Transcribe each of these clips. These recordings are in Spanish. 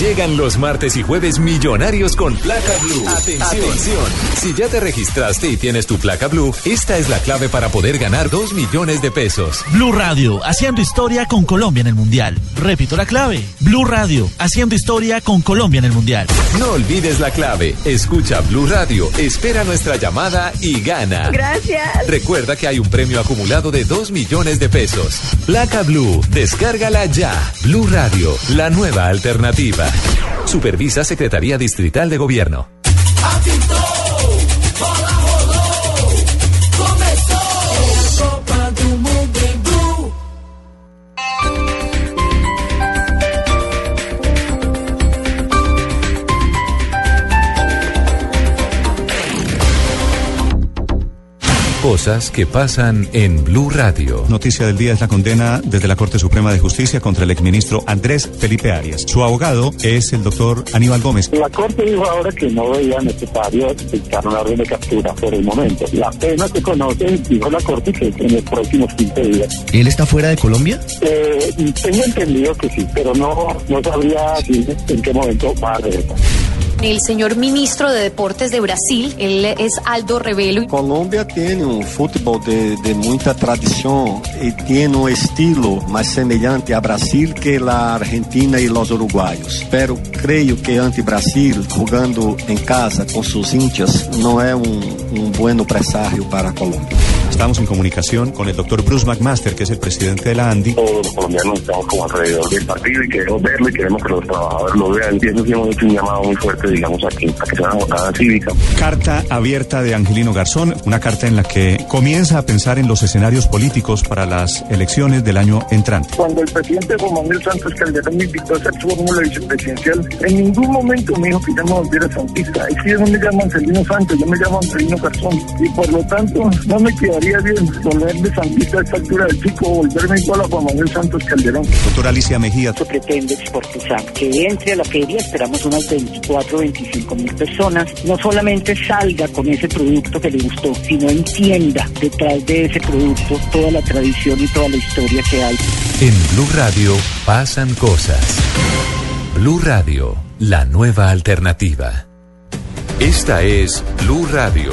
Llegan los martes y jueves millonarios con placa blue. Atención. Si ya te registraste y tienes tu placa blue, esta es la clave para poder ganar 2 millones de pesos. Blue Radio, haciendo historia con Colombia en el Mundial. Repito la clave. Blue Radio, haciendo historia con Colombia en el Mundial. No olvides la clave. Escucha Blue Radio, espera nuestra llamada y gana. Gracias. Recuerda que hay un premio acumulado de 2 millones de pesos. Placa Blue, descárgala ya. Blue Radio, la nueva alternativa. Supervisa Secretaría Distrital de Gobierno. Cosas que pasan en Blue Radio. Noticia del día es la condena desde la Corte Suprema de Justicia contra el exministro Andrés Felipe Arias. Su abogado es el doctor Aníbal Gómez. La Corte dijo ahora que no veía necesario dictar una orden de captura por el momento. La pena que conoce, dijo la Corte, que en los próximos 15 días. ¿Él está fuera de Colombia? Eh, tengo entendido que sí, pero no, no sabría decir en qué momento va a regresar. El señor ministro de Deportes de Brasil, él es Aldo Rebelo. Colômbia tem um futebol de, de muita tradição e tem um estilo mais semelhante a Brasil que a Argentina e os uruguaios. Pero creio que ante Brasil, jogando em casa com seus hinchas, não é um, um bom presságio para a Colômbia. Estamos en comunicación con el doctor Bruce McMaster, que es el presidente de la ANDI. Todos los colombianos estamos como alrededor del partido y queremos verlo y queremos que los trabajadores lo vean. Y eso sí hemos hecho un llamado muy fuerte, digamos, aquí, para que sea una jornada cívica. Carta abierta de Angelino Garzón, una carta en la que comienza a pensar en los escenarios políticos para las elecciones del año entrante. Cuando el presidente Juan Manuel Santos Calderón me invitó a hacer su fórmula vicepresidencial, en ningún momento me dijo que yo me volviera santista. Es que yo no me llamo Angelino Santos, yo me llamo Angelino Garzón. Y por lo tanto, no me quedaría bien volver de santista a esta altura del chico, volverme igual a Juan Manuel Santos Calderón. Doctora Alicia Mejía. Pretende exportizar que entre a la feria, esperamos unas 24, 25 mil personas, no solamente salga con ese producto que le gustó, sino entienda detrás de ese producto toda la tradición y toda la historia que hay. En Blue Radio pasan cosas. Blue Radio, la nueva alternativa. Esta es Blue Radio.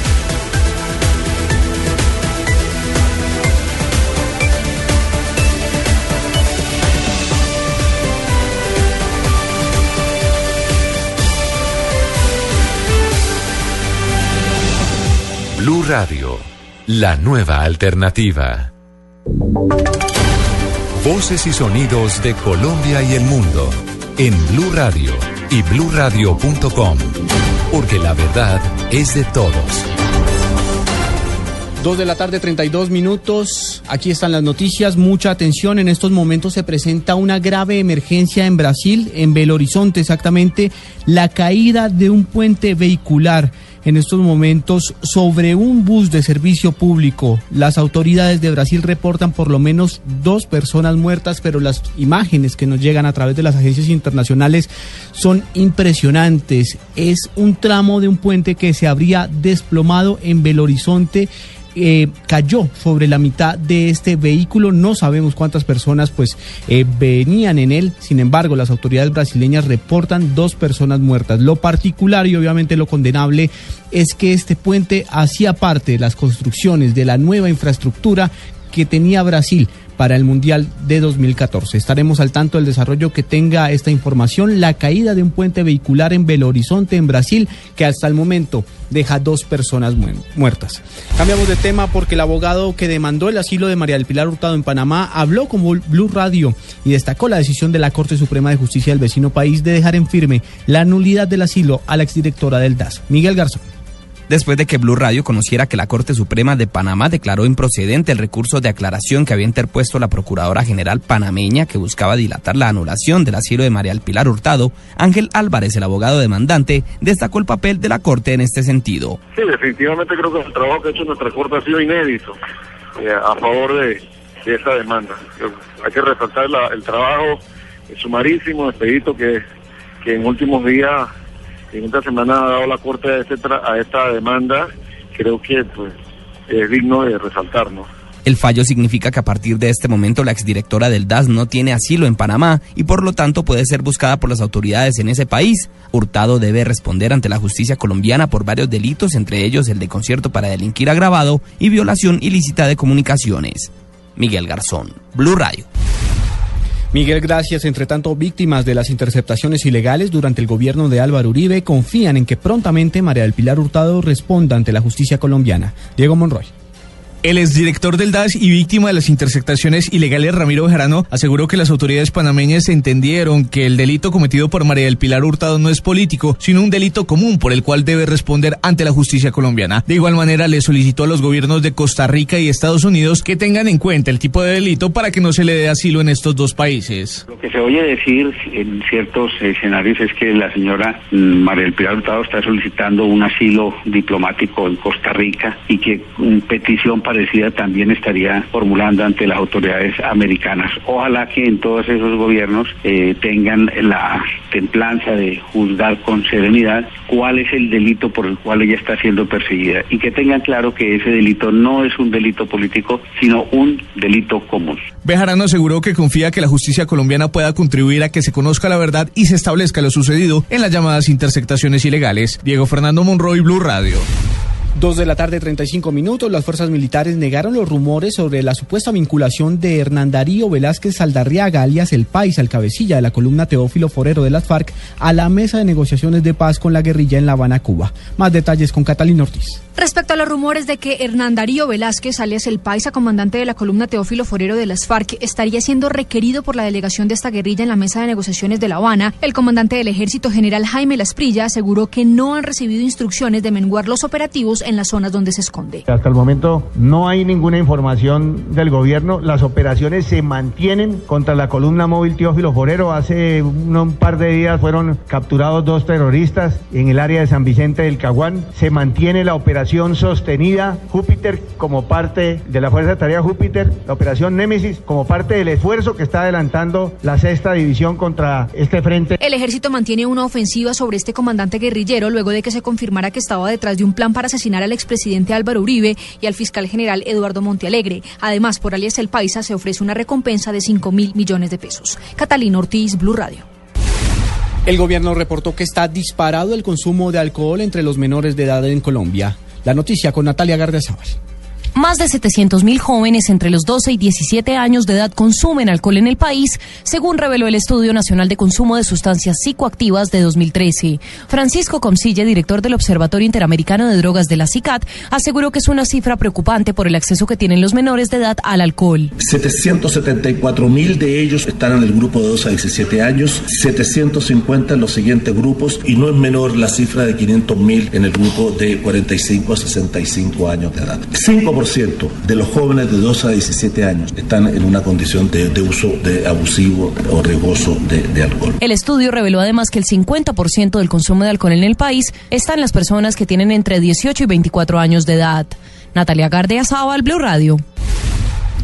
Radio, la nueva alternativa. Voces y sonidos de Colombia y el mundo en Blue Radio y bluradio.com, porque la verdad es de todos. Dos de la tarde, 32 minutos. Aquí están las noticias. Mucha atención. En estos momentos se presenta una grave emergencia en Brasil, en Belo Horizonte, exactamente la caída de un puente vehicular en estos momentos sobre un bus de servicio público. Las autoridades de Brasil reportan por lo menos dos personas muertas, pero las imágenes que nos llegan a través de las agencias internacionales son impresionantes. Es un tramo de un puente que se habría desplomado en Belo Horizonte eh, cayó sobre la mitad de este vehículo. No sabemos cuántas personas pues eh, venían en él. Sin embargo, las autoridades brasileñas reportan dos personas muertas. Lo particular y obviamente lo condenable es que este puente hacía parte de las construcciones de la nueva infraestructura que tenía Brasil para el Mundial de 2014. Estaremos al tanto del desarrollo que tenga esta información, la caída de un puente vehicular en Belo Horizonte, en Brasil, que hasta el momento deja dos personas muertas. Cambiamos de tema porque el abogado que demandó el asilo de María del Pilar Hurtado en Panamá habló con Blue Radio y destacó la decisión de la Corte Suprema de Justicia del vecino país de dejar en firme la nulidad del asilo a la exdirectora del DAS, Miguel Garzón después de que Blue Radio conociera que la Corte Suprema de Panamá declaró improcedente el recurso de aclaración que había interpuesto la Procuradora General panameña que buscaba dilatar la anulación del asilo de María Pilar Hurtado, Ángel Álvarez, el abogado demandante, destacó el papel de la Corte en este sentido. Sí, definitivamente creo que el trabajo que ha hecho nuestra Corte ha sido inédito eh, a favor de, esa demanda. Hay que resaltar el trabajo sumarísimo, expedito que en últimos días en esta semana ha dado la Corte a, este a esta demanda, creo que pues, es digno de resaltarnos. El fallo significa que a partir de este momento la exdirectora del DAS no tiene asilo en Panamá y por lo tanto puede ser buscada por las autoridades en ese país. Hurtado debe responder ante la justicia colombiana por varios delitos, entre ellos el de concierto para delinquir agravado y violación ilícita de comunicaciones. Miguel Garzón, Blue Radio. Miguel, gracias. Entre tanto, víctimas de las interceptaciones ilegales durante el gobierno de Álvaro Uribe confían en que prontamente María del Pilar Hurtado responda ante la justicia colombiana. Diego Monroy. El exdirector del DAS y víctima de las interceptaciones ilegales Ramiro Bejarano aseguró que las autoridades panameñas entendieron que el delito cometido por María del Pilar Hurtado no es político, sino un delito común por el cual debe responder ante la justicia colombiana. De igual manera, le solicitó a los gobiernos de Costa Rica y Estados Unidos que tengan en cuenta el tipo de delito para que no se le dé asilo en estos dos países. Lo que se oye decir en ciertos escenarios es que la señora mm, María del Pilar Hurtado está solicitando un asilo diplomático en Costa Rica y que una petición para parecida también estaría formulando ante las autoridades americanas. Ojalá que en todos esos gobiernos eh, tengan la templanza de juzgar con serenidad cuál es el delito por el cual ella está siendo perseguida y que tengan claro que ese delito no es un delito político, sino un delito común. Bejarano aseguró que confía que la justicia colombiana pueda contribuir a que se conozca la verdad y se establezca lo sucedido en las llamadas intersectaciones ilegales. Diego Fernando Monroy, Blue Radio. Dos de la tarde, 35 minutos. Las fuerzas militares negaron los rumores sobre la supuesta vinculación de Hernán Darío Velázquez Saldarriaga, alias El País, al cabecilla de la columna Teófilo Forero de las FARC, a la mesa de negociaciones de paz con la guerrilla en La Habana, Cuba. Más detalles con Catalina Ortiz. Respecto a los rumores de que Hernán Darío Velázquez, alias El Paisa, comandante de la columna Teófilo Forero de las FARC, estaría siendo requerido por la delegación de esta guerrilla en la mesa de negociaciones de La Habana, el comandante del ejército general Jaime Lasprilla aseguró que no han recibido instrucciones de menguar los operativos en las zonas donde se esconde. Hasta el momento no hay ninguna información del gobierno. Las operaciones se mantienen contra la columna móvil Teófilo Forero. Hace un par de días fueron capturados dos terroristas en el área de San Vicente del Caguán. Se mantiene la operación operación sostenida Júpiter como parte de la Fuerza de Tarea Júpiter, la operación Némesis como parte del esfuerzo que está adelantando la sexta división contra este frente. El ejército mantiene una ofensiva sobre este comandante guerrillero luego de que se confirmara que estaba detrás de un plan para asesinar al expresidente Álvaro Uribe y al fiscal general Eduardo Montealegre. Además, por alias El Paisa se ofrece una recompensa de 5 mil millones de pesos. Catalina Ortiz, Blue Radio. El gobierno reportó que está disparado el consumo de alcohol entre los menores de edad en Colombia. La noticia con Natalia Gardiazabal. Más de 700.000 jóvenes entre los 12 y 17 años de edad consumen alcohol en el país, según reveló el Estudio Nacional de Consumo de Sustancias Psicoactivas de 2013. Francisco Comsille, director del Observatorio Interamericano de Drogas de la CICAT, aseguró que es una cifra preocupante por el acceso que tienen los menores de edad al alcohol. 774.000 de ellos están en el grupo de 12 a 17 años, 750 en los siguientes grupos y no es menor la cifra de 500.000 en el grupo de 45 a 65 años de edad. 5 de los jóvenes de 12 a 17 años están en una condición de, uso de abusivo o riesgoso de, de, alcohol. El estudio reveló además que el 50% del consumo de alcohol en el país está en las personas que tienen entre 18 y 24 años de edad. Natalia Gardea Sábal, Blue Radio.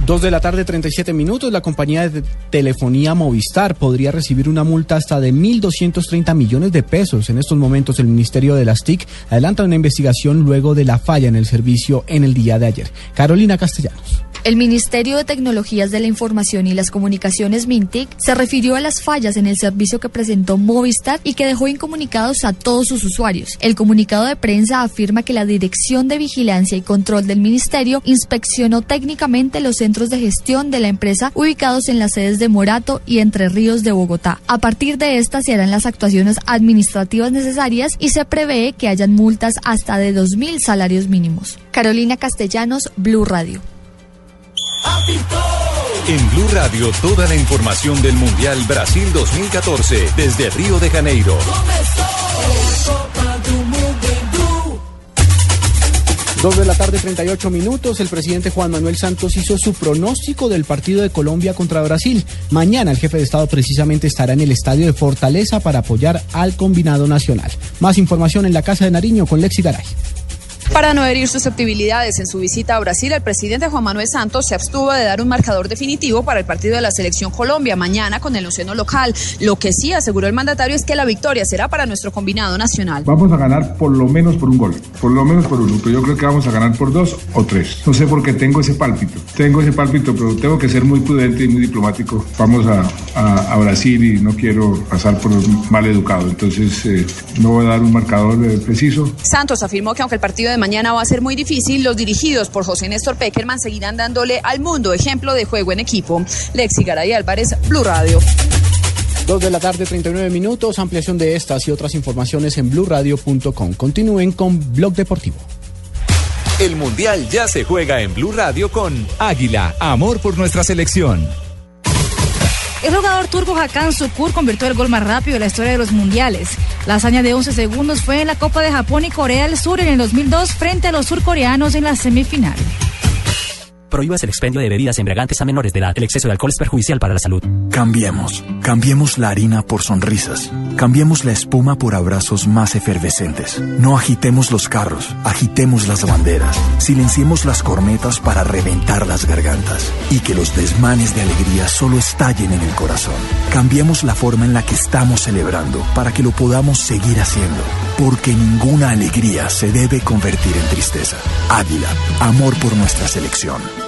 Dos de la tarde, 37 minutos. La compañía de telefonía Movistar podría recibir una multa hasta de 1.230 millones de pesos. En estos momentos, el Ministerio de las TIC adelanta una investigación luego de la falla en el servicio en el día de ayer. Carolina Castellanos. El Ministerio de Tecnologías de la Información y las Comunicaciones MINTIC se refirió a las fallas en el servicio que presentó Movistar y que dejó incomunicados a todos sus usuarios. El comunicado de prensa afirma que la Dirección de Vigilancia y Control del Ministerio inspeccionó técnicamente los centros de gestión de la empresa ubicados en las sedes de Morato y Entre Ríos de Bogotá. A partir de estas se harán las actuaciones administrativas necesarias y se prevé que hayan multas hasta de 2.000 salarios mínimos. Carolina Castellanos, Blue Radio. En Blue Radio, toda la información del Mundial Brasil 2014 desde Río de Janeiro. Dos de la tarde, 38 minutos. El presidente Juan Manuel Santos hizo su pronóstico del partido de Colombia contra Brasil. Mañana el jefe de Estado precisamente estará en el estadio de Fortaleza para apoyar al combinado nacional. Más información en la Casa de Nariño con Lexi Garay. Para no herir susceptibilidades en su visita a Brasil, el presidente Juan Manuel Santos se abstuvo de dar un marcador definitivo para el partido de la selección Colombia mañana con el onceno local. Lo que sí aseguró el mandatario es que la victoria será para nuestro combinado nacional. Vamos a ganar por lo menos por un gol, por lo menos por uno, pero yo creo que vamos a ganar por dos o tres. No sé por qué tengo ese pálpito, tengo ese pálpito, pero tengo que ser muy prudente y muy diplomático. Vamos a, a, Brasil y no quiero pasar por mal educado, entonces eh, no voy a dar un marcador eh, preciso. Santos afirmó que aunque el partido de mañana va a ser muy difícil, los dirigidos por José Néstor Peckerman seguirán dándole al mundo ejemplo de juego en equipo. Lexi Garay Álvarez, Blue Radio. Dos de la tarde, 39 minutos. Ampliación de estas y otras informaciones en blurradio.com. Continúen con Blog Deportivo. El Mundial ya se juega en Blue Radio con Águila, amor por nuestra selección. El jugador turco Hakan Sukur convirtió el gol más rápido de la historia de los mundiales. La hazaña de 11 segundos fue en la Copa de Japón y Corea del Sur en el 2002 frente a los surcoreanos en la semifinal. Prohíbas el expendio de bebidas embriagantes a menores de edad. El exceso de alcohol es perjudicial para la salud. Cambiemos. Cambiemos la harina por sonrisas. Cambiemos la espuma por abrazos más efervescentes. No agitemos los carros, agitemos las banderas. Silenciemos las cornetas para reventar las gargantas. Y que los desmanes de alegría solo estallen en el corazón. Cambiemos la forma en la que estamos celebrando para que lo podamos seguir haciendo. Porque ninguna alegría se debe convertir en tristeza. Águila, amor por nuestra selección.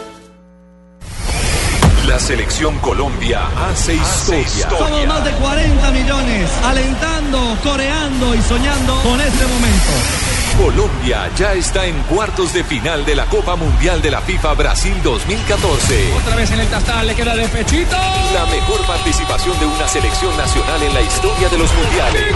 La selección Colombia hace historia. Somos más de 40 millones alentando, coreando y soñando con este momento. Colombia ya está en cuartos de final de la Copa Mundial de la FIFA Brasil 2014. Otra vez en el tastal le queda de pechito. La mejor participación de una selección nacional en la historia de los mundiales.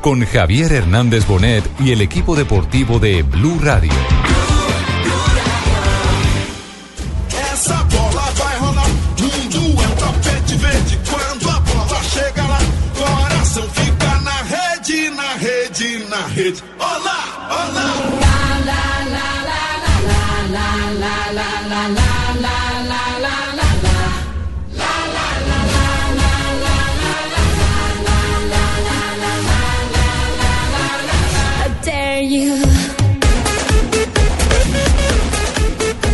con Javier Hernández Bonet y el equipo deportivo de Blue Radio. Essa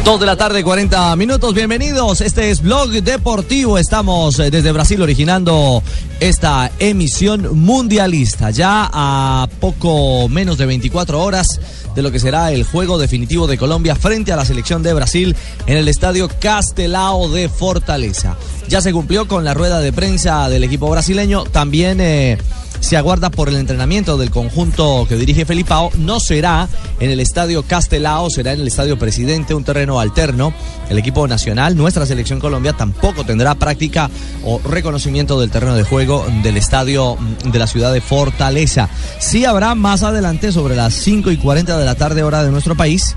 2 de la tarde, 40 minutos. Bienvenidos. Este es Blog Deportivo. Estamos eh, desde Brasil originando esta emisión mundialista. Ya a poco menos de 24 horas de lo que será el juego definitivo de Colombia frente a la selección de Brasil en el estadio Castelao de Fortaleza. Ya se cumplió con la rueda de prensa del equipo brasileño. También. Eh, se aguarda por el entrenamiento del conjunto que dirige Felipao. No será en el estadio Castelao, será en el estadio Presidente, un terreno alterno. El equipo nacional, nuestra selección Colombia, tampoco tendrá práctica o reconocimiento del terreno de juego del estadio mm, de la ciudad de Fortaleza. Sí habrá más adelante, sobre las 5 y 40 de la tarde, hora de nuestro país.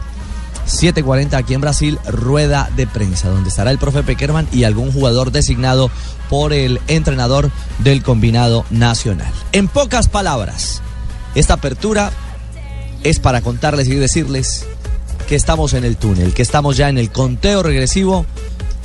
7:40 aquí en Brasil, rueda de prensa, donde estará el profe Peckerman y algún jugador designado por el entrenador del combinado nacional. En pocas palabras, esta apertura es para contarles y decirles que estamos en el túnel, que estamos ya en el conteo regresivo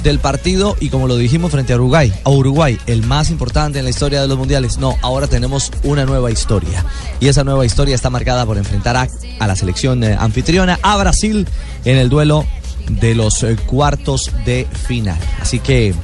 del partido y como lo dijimos frente a Uruguay, a Uruguay, el más importante en la historia de los mundiales. No, ahora tenemos una nueva historia y esa nueva historia está marcada por enfrentar a, a la selección eh, anfitriona, a Brasil, en el duelo de los eh, cuartos de final. Así que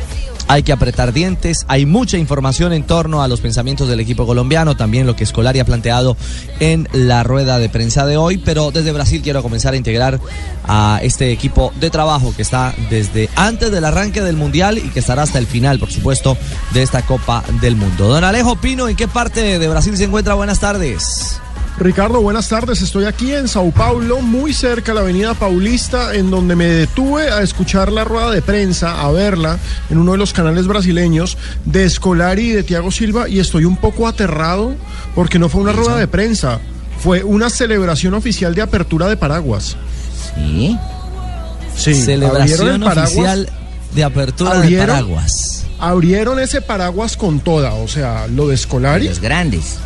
hay que apretar dientes, hay mucha información en torno a los pensamientos del equipo colombiano, también lo que Escolari ha planteado en la rueda de prensa de hoy, pero desde Brasil quiero comenzar a integrar a este equipo de trabajo que está desde antes del arranque del Mundial y que estará hasta el final, por supuesto, de esta Copa del Mundo. Don Alejo Pino, ¿en qué parte de Brasil se encuentra? Buenas tardes. Ricardo, buenas tardes. Estoy aquí en Sao Paulo, muy cerca de la Avenida Paulista, en donde me detuve a escuchar la rueda de prensa, a verla en uno de los canales brasileños de Escolari y de Thiago Silva, y estoy un poco aterrado porque no fue una rueda de prensa, fue una celebración oficial de apertura de paraguas. Sí. Sí, Celebración paraguas. oficial de apertura de paraguas. Abrieron ese paraguas con toda, o sea, lo de Escolari. Los grandes.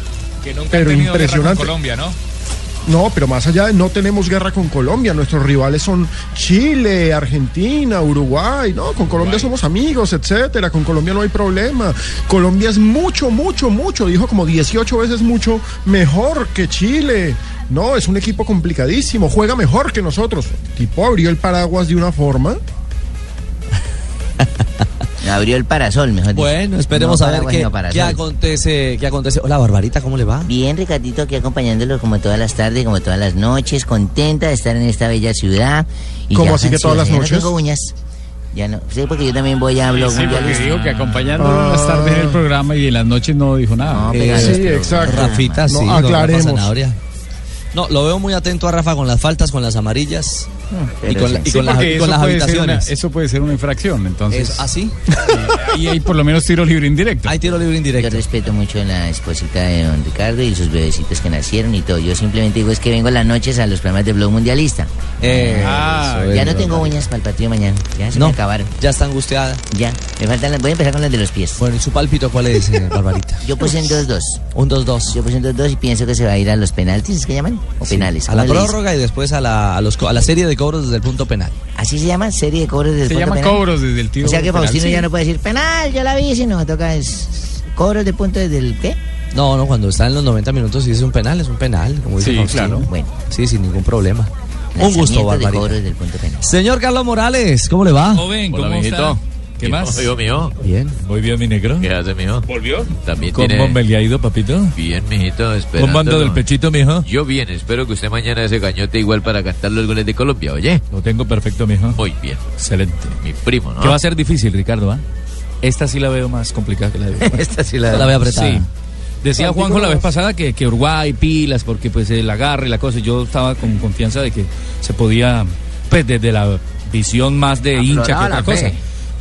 Que nunca Pero han tenido guerra impresionante. con Colombia, ¿no? No, pero más allá de no tenemos guerra con Colombia, nuestros rivales son Chile, Argentina, Uruguay, no, con Colombia somos amigos, etcétera, con Colombia no hay problema. Colombia es mucho, mucho, mucho, dijo como 18 veces mucho mejor que Chile. No, es un equipo complicadísimo, juega mejor que nosotros. El tipo abrió el paraguas de una forma. Abrió el parasol, mejor dicho. Bueno, esperemos No a ver qué, qué acontece, qué acontece. Hola, Barbarita, ¿cómo le va? Bien, Ricardito, aquí acompañándolo como todas las tardes, como todas las noches, contenta de estar en esta bella ciudad. ¿Cómo ya así que todas las ya noches? No tengo uñas. Ya no, sí, porque yo también voy a blog Sí, porque mundialista. dijo que acompañándolo en las tardes en el programa y en las noches no dijo nada. pega Sí, los exacto. Rafita, No, sí, aclaremos. Zanahoria. No, lo veo muy atento a Rafa con las faltas, con las amarillas y con, la- y Sí, con las, y con eso las puede ser habitaciones. una- eso puede ser una infracción, entonces. Es- ¿Ah, sí? Y hay por lo menos tiro libre indirecto. Hay tiro libre Yo indirecto. respeto mucho a la esposita de don Ricardo y sus bebecitos que nacieron y todo. Yo simplemente digo es que vengo las noches a los programas de blog mundialista. Eh, Ah, eso es, ya no tengo uñas para el partido mañana. Ya se No, me acabaron. ya está angustiada. Ya. Me faltan las... Voy a empezar con las de los pies. Bueno, ¿y su pálpito cuál es, eh, Barbarita? Yo puse en 2-2. Un 2-2. Yo puse en 2-2 y pienso que se va a ir a los penaltis, ¿es que llaman? O penales. A la prórroga y después a la, a, los, a la serie de cobros desde el punto penal. Así se llama, serie de cobros desde Se el punto llama penal. cobros desde el tiro O sea que penal, Faustino sí. ya no puede decir penal, yo la vi, sino toca es cobros de punto desde el qué? No, no, cuando está en los 90 minutos, si es un penal, es un penal, como dice Sí, Faustino. claro. Bueno, Sí, sin ningún problema. Un gusto, de Barbarita. cobros desde el punto penal. Señor Carlos Morales, ¿cómo le va? Joven, ¿cómo Hola, está? ¿Qué más? Yo, mijo. Bien. Muy bien, mi negro. ¿Qué hace, mijo? ¿Volvió? También ¿Cómo tiene... me le ha ido, papito? Bien, mijito, esperando. ¿Cómo anda del pechito, mijo? Yo bien, espero que usted mañana se gañote igual para cantar los goles de Colombia, ¿oye? Lo tengo perfecto, mijo. Muy bien. Excelente. Mi primo, ¿no? Que va a ser difícil, Ricardo, ¿ah? Esta sí la veo más complicada que la de. Esta sí la, la veo apretada. Sí. Decía Juanjo la vez pasada que, que Uruguay pilas porque pues el agarre y la cosa. Yo estaba con confianza de que se podía, pues desde la visión más de hincha que otra cosa. fe.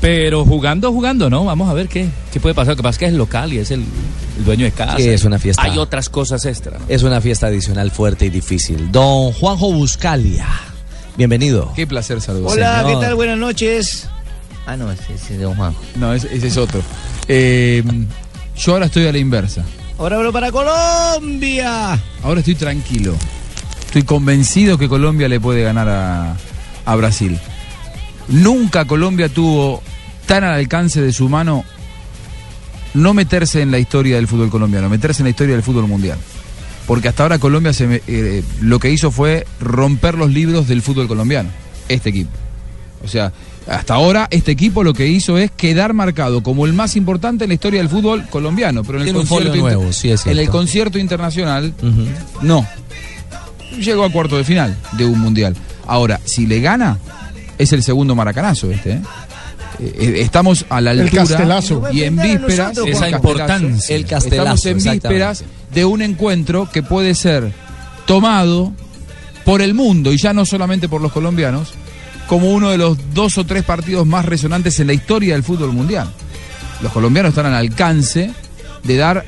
Pero jugando, jugando, ¿no? Vamos a ver qué, qué puede pasar. Lo que pasa es que es local y es el, el dueño de casa. Sí, es una fiesta. Hay otras cosas extra. Es una fiesta adicional fuerte y difícil. Don Juanjo Buscalia, bienvenido. Qué placer saludar. Hola, señor. ¿qué tal? Buenas noches. Ah, no, ese ese es de don Juanjo. No, ese, ese es otro. Eh, yo ahora estoy a la inversa. Ahora hablo para Colombia. Ahora estoy tranquilo. Estoy convencido que Colombia le puede ganar a, a Brasil. Nunca Colombia tuvo tan al alcance de su mano no meterse en la historia del fútbol colombiano, meterse en la historia del fútbol mundial. Porque hasta ahora Colombia se eh, lo que hizo fue romper los libros del fútbol colombiano, este equipo. O sea, hasta ahora este equipo lo que hizo es quedar marcado como el más importante en la historia del fútbol colombiano. Pero en el, concierto inter- nuevo, sí, es en el cierto. concierto internacional, no. Llegó a cuarto de final de un mundial. Ahora, si le gana, es el segundo maracanazo este, ¿eh? Eh, estamos a la El altura castelazo. y en vísperas Esa el importancia. El castelazo, estamos en vísperas de un encuentro que puede ser tomado por el mundo y ya no solamente por los colombianos como uno de los dos o tres partidos más resonantes en la historia del fútbol mundial. Los colombianos están al alcance de dar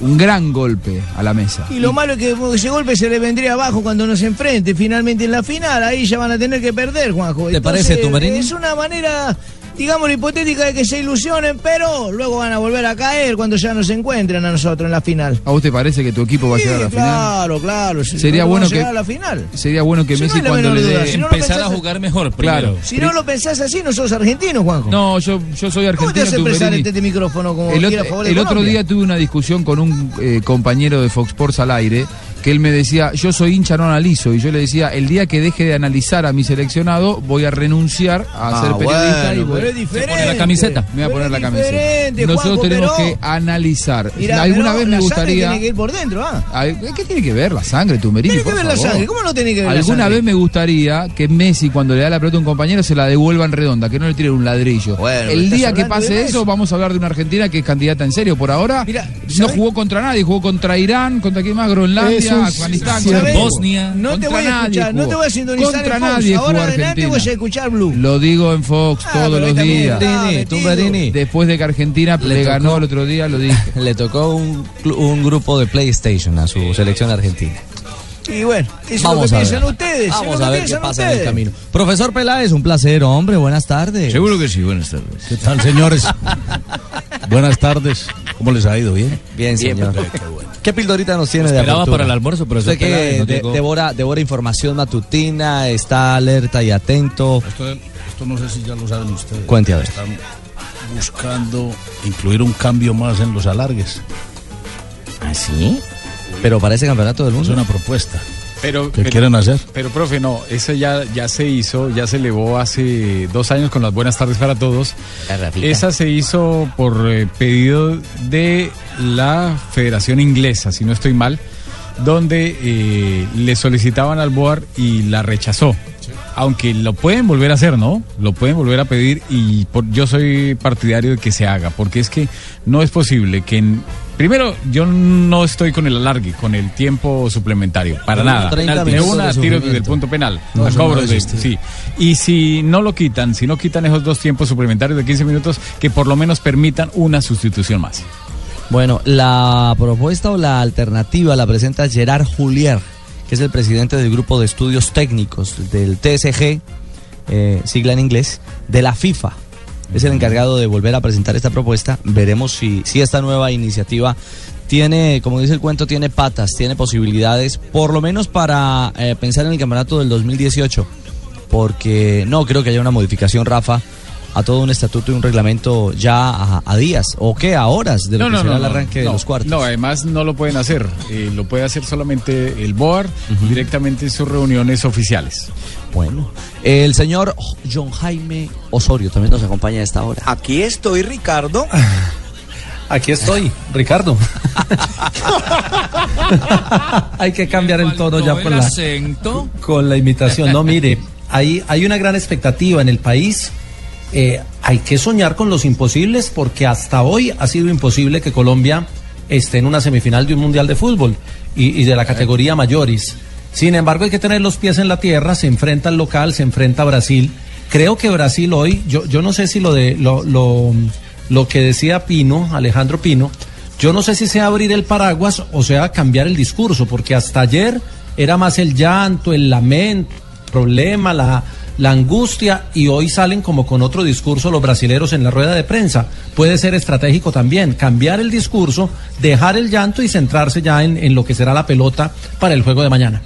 un gran golpe a la mesa. Y lo malo es que ese golpe se le vendría abajo cuando nos enfrente finalmente en la final. Ahí ya van a tener que perder, Juanjo. ¿Te parece, Tumberini? Es una manera, digamos, hipotética de que se ilusionen, pero luego van a volver a caer cuando ya nos encuentren a nosotros en la final. ¿A vos te parece que tu equipo va a llegar a la final? Claro, claro. Sería no bueno que- llegar a la final. Sería bueno que Si no Messi la cuando le dé si no Empezar a jugar mejor Claro. primero. Si no lo pensás así, no sos argentino, Juanjo. No, yo, yo soy ¿Cómo te argentino. hace expresar Tumberini. este micrófono como El, quiera otro, favor de el otro día tuve una discusión con un eh, compañero de Fox Sports al aire que él me decía, yo soy hincha, no analizo. Y yo le decía, el día que deje de analizar a mi seleccionado, voy a renunciar a Ah, ser periodista bueno, y voy pero es diferente. pone la camiseta. me voy a poner la camiseta. Nosotros tenemos pero- que analizar. Mirá, Alguna pero vez me gustaría... tiene que ir por dentro, ¿ah? ¿Qué tiene que ver la sangre, Tumberini? Tiene que ver la sangre. ¿Cómo no tiene que ver la Alguna sangre? vez me gustaría que Messi, cuando le da la pelota a un compañero, se la devuelvan redonda, que no le tiren un ladrillo. Bueno, el día que pase eso, vamos a hablar de una Argentina que es candidata en serio. Por ahora, Mira, no jugó contra nadie, jugó contra Irán, contra quién más, Groenlandia, Eso Afganistán, Bosnia. No te Contra voy a nadie escuchar, no te voy a sintonizar Contra en Fox. nadie Ahora adelante voy a escuchar Blue. Lo digo en Fox Ah, todos los días. Tumberini. Después de que Argentina Le le, tocó- ganó el otro día, lo dije. Le tocó un, un grupo de PlayStation a su selección argentina. Y bueno, eso es Vamos lo ver. ustedes. Vamos a ver qué pasa en el camino. Profesor Peláez, un placer, hombre. Buenas tardes. Seguro que sí, buenas tardes. ¿Qué tal, señores? buenas tardes. ¿Cómo les ha ido? ¿Bien? Bien, señor. ¿Qué pildorita nos tiene de apertura? para el almuerzo, pero Usted Peláez que no de- llegó. devora, devora información matutina, está alerta y atento. Esto, esto no sé si ya lo saben ustedes. Cuente a ver. Están buscando incluir un cambio más en los alargues. ¿Ah, sí? Pero para ese campeonato del Es mundo. una propuesta. Pero, ¿Qué pero- quieren hacer? Pero, profe, no, eso ya, ya se hizo, ya se elevó hace dos años con las buenas tardes para todos. Esa se hizo por eh, pedido de la Federación Inglesa, si no estoy mal, donde eh, le solicitaban al BOAR y la rechazó. Aunque lo pueden volver a hacer, ¿no? Lo pueden volver a pedir y por- yo soy partidario de que se haga, porque es que no es posible que en... Primero, yo no estoy con el alargue, con el tiempo suplementario, para No, nada. 30 De una de tiro sufrimiento. del punto penal, No, a eso no de, sí. Y si no lo quitan, si no quitan esos dos tiempos suplementarios de 15 minutos, que por lo menos permitan una sustitución más. Bueno, la propuesta o la alternativa la presenta Gerard Julier, que es el presidente del grupo de estudios técnicos del TSG, eh, sigla en inglés, de la FIFA. Es el encargado de volver a presentar esta propuesta. Veremos si, si esta nueva iniciativa tiene, como dice el cuento, tiene patas, tiene posibilidades, por lo menos para eh, pensar en el campeonato del 2018. Porque no creo que haya una modificación, Rafa, a todo un estatuto y un reglamento ya a, a días, o qué, a horas de lo que será el arranque de los cuartos. No, además no lo pueden hacer. Eh, lo puede hacer solamente el BOAR directamente en sus reuniones oficiales. Bueno, el señor John Jaime Osorio también nos acompaña a esta hora. Aquí estoy, Ricardo. Aquí estoy, Ricardo. hay que cambiar el tono ya con el la, acento. con la imitación. No, mire, hay, hay una gran expectativa en el país. Eh, hay que soñar con los imposibles porque hasta hoy ha sido imposible que Colombia esté en una semifinal de un mundial de fútbol y, y de la categoría mayores. Sin embargo, hay que tener los pies en la tierra, se enfrenta al local, se enfrenta a Brasil. Creo que Brasil hoy, yo, yo no sé si lo de lo, lo, lo que decía Pino, Alejandro Pino, yo no sé si sea abrir el paraguas o sea cambiar el discurso, porque hasta ayer era más el llanto, el lamento, el problema, la, la angustia, y hoy salen como con otro discurso los brasileros en la rueda de prensa. Puede ser estratégico también, cambiar el discurso, dejar el llanto y centrarse ya en, en lo que será la pelota para el juego de mañana.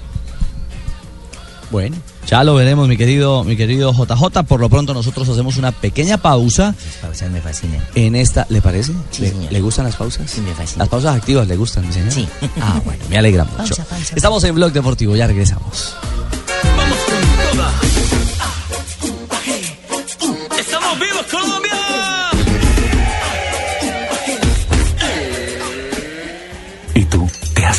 Bueno, ya lo veremos, mi querido, mi querido JJ. Por lo pronto nosotros hacemos una pequeña pausa. Las pausas me fascinan. En esta, ¿le parece? Sí, ¿Le, señor. le gustan las pausas? Sí, me fascinan. Las pausas activas le gustan, mi señor. Sí. Ah, bueno, me alegra mucho. Pausa, pausa, Estamos en Blog Deportivo, ya regresamos. ¡Estamos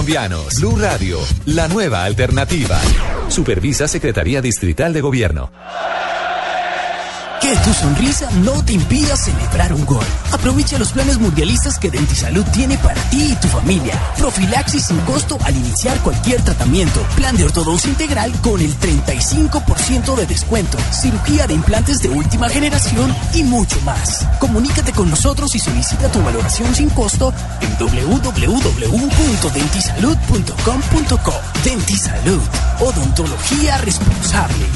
colombianos. Blue Radio, la nueva alternativa. Supervisa Secretaría Distrital de Gobierno. Tu sonrisa no te impida celebrar un gol. Aprovecha los planes mundialistas que Dentisalud tiene para ti y tu familia. Profilaxis sin costo al iniciar cualquier tratamiento. Plan de ortodoncia integral con el 35% de descuento. Cirugía de implantes de última generación y mucho más. Comunícate con nosotros y solicita tu valoración sin costo en www.dentisalud.com.co. Dentisalud. Odontología responsable.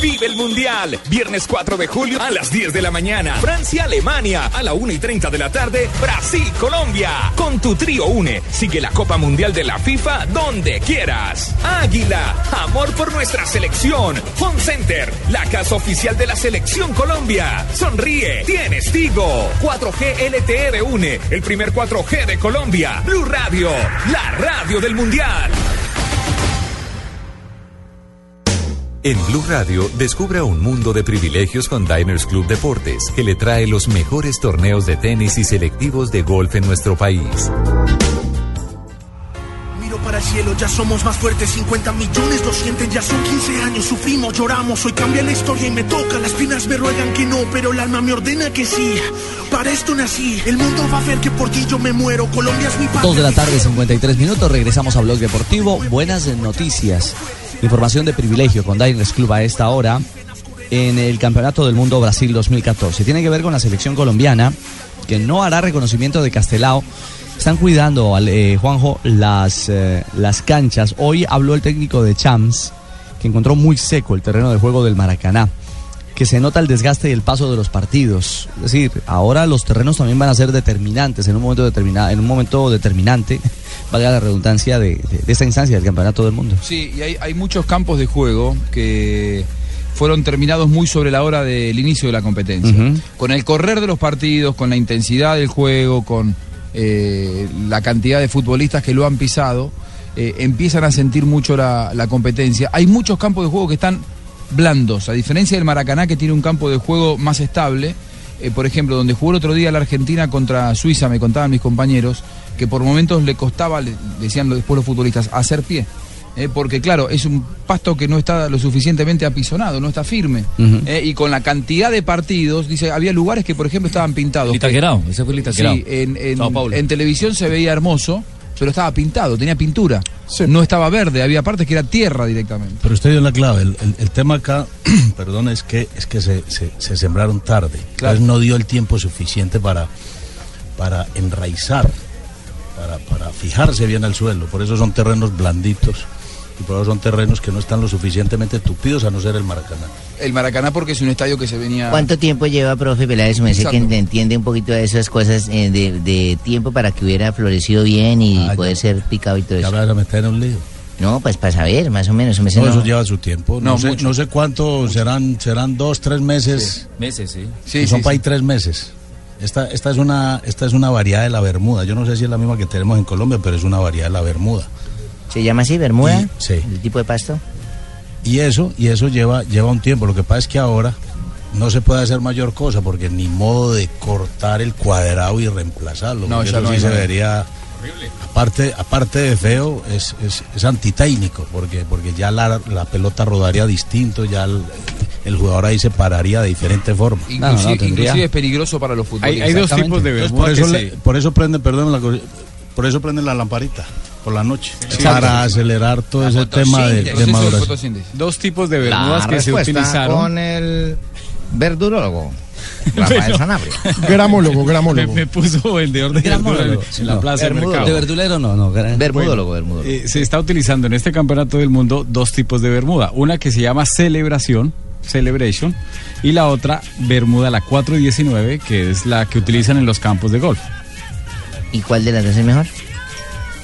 Vive el Mundial. Viernes 4 de julio a las 10 de la mañana. Francia, Alemania. A la 1 y 30 de la tarde. Brasil, Colombia. Con tu trío UNE. Sigue la Copa Mundial de la FIFA donde quieras. Águila. Amor por nuestra selección. Home Center. La casa oficial de la selección Colombia. Sonríe. Tienes Tigo. 4G LTE de UNE. El primer 4G de Colombia. Blue Radio. La radio del Mundial. En Blue Radio, descubra un mundo de privilegios con Diners Club Deportes, que le trae los mejores torneos de tenis y selectivos de golf en nuestro país. Miro para el cielo, ya somos más fuertes, 50 millones lo sienten, ya son 15 años, sufrimos, lloramos, hoy cambia la historia y me toca, las piernas me ruegan que no, pero el alma me ordena que sí. Para esto nací, el mundo va a ver que por ti yo me muero, Colombia es mi patria. Dos de la tarde, 53 minutos. Regresamos a Blog Deportivo. Buenas noticias. Información de privilegio con Diners Club a esta hora en el Campeonato del Mundo Brasil 2014. Tiene que ver con la selección colombiana que no hará reconocimiento de Castelao. Están cuidando, eh, Juanjo, las, eh, las canchas. Hoy habló el técnico de Champs que encontró muy seco el terreno de juego del Maracaná que se nota el desgaste y el paso de los partidos. Es decir, ahora los terrenos también van a ser determinantes en un momento en un momento determinante, valga la redundancia de, de- de esta instancia del Campeonato del Mundo. Sí, y hay, hay muchos campos de juego que fueron terminados muy sobre la hora del inicio de la competencia. Con el correr de los partidos, con la intensidad del juego, con eh, la cantidad de futbolistas que lo han pisado, eh, empiezan a sentir mucho la, la competencia. Hay muchos campos de juego que están blandos, a diferencia del Maracaná que tiene un campo de juego más estable. eh, por ejemplo, donde jugó el otro día la Argentina contra Suiza, me contaban mis compañeros, que por momentos le costaba, le decían después los futbolistas, hacer pie. Eh, porque claro, es un pasto que no está lo suficientemente apisonado, no está firme. Eh, y con la cantidad de partidos, dice, había lugares que por ejemplo estaban pintados. El Itaquerao, ese fue el Itaquerao. Sí, en, en- televisión se veía hermoso, pero estaba pintado, tenía pintura. No estaba verde, había partes que era tierra directamente. Pero usted dio la clave. El, el- el tema acá, perdón, es que es que se, se- se sembraron tarde. Entonces no dio el tiempo suficiente para, para enraizar, para, para fijarse bien al suelo. Por eso son terrenos blanditos y por eso son terrenos que no están lo suficientemente tupidos a no ser el Maracaná. El Maracaná porque es un estadio que se venía... ¿Cuánto tiempo lleva, profe Peláez? Me sé que entiende un poquito de esas cosas eh, de, de tiempo para que hubiera florecido bien y Ah, poder ser picado y todo Ya eso. vas a meter en un lío. No, pues para saber, más o menos. me No, no- eso lleva su tiempo. No, No, sé, mucho. no sé cuánto serán, serán dos, tres meses. Meses, sí. Sí, son para ahí tres meses. Esta, esta, es una, esta es una variedad de la Bermuda. Yo no sé si es la misma que tenemos en Colombia, pero es una variedad de la Bermuda. ¿Se llama así, Bermuda? Y- sí. ¿El tipo de pasto? Y eso, y eso lleva, lleva un tiempo. Lo que pasa es que ahora no se puede hacer mayor cosa porque ni modo de cortar el cuadrado y reemplazarlo. No, ya eso no sí se manera. Aparte, aparte de feo, es, es, es antitécnico, porque, porque ya la, la pelota rodaría distinto, ya el, el jugador ahí se pararía de diferente forma. Inclusive, inclusive es peligroso para los futbolistas. Entonces, por eso, le- por eso prenden, perdón, la por eso prenden la lamparita por la noche para acelerar todo ese tema de, de maduración. Dos tipos de bermudas La que se utilizaron. con el Verdurólogo. Rafael Sanabria. Gramólogo, gramólogo. Me, me puso vendedor de verduras en, en la plaza del mercado. De verdulero no, no. Bermudólogo, bermudólogo. Eh, se está utilizando en este campeonato del mundo dos tipos de bermuda. Una que se llama celebración, celebration, y la otra bermuda, la 4 y 19, que es la que utilizan en los campos de golf. ¿Y cuál de las dos es mejor?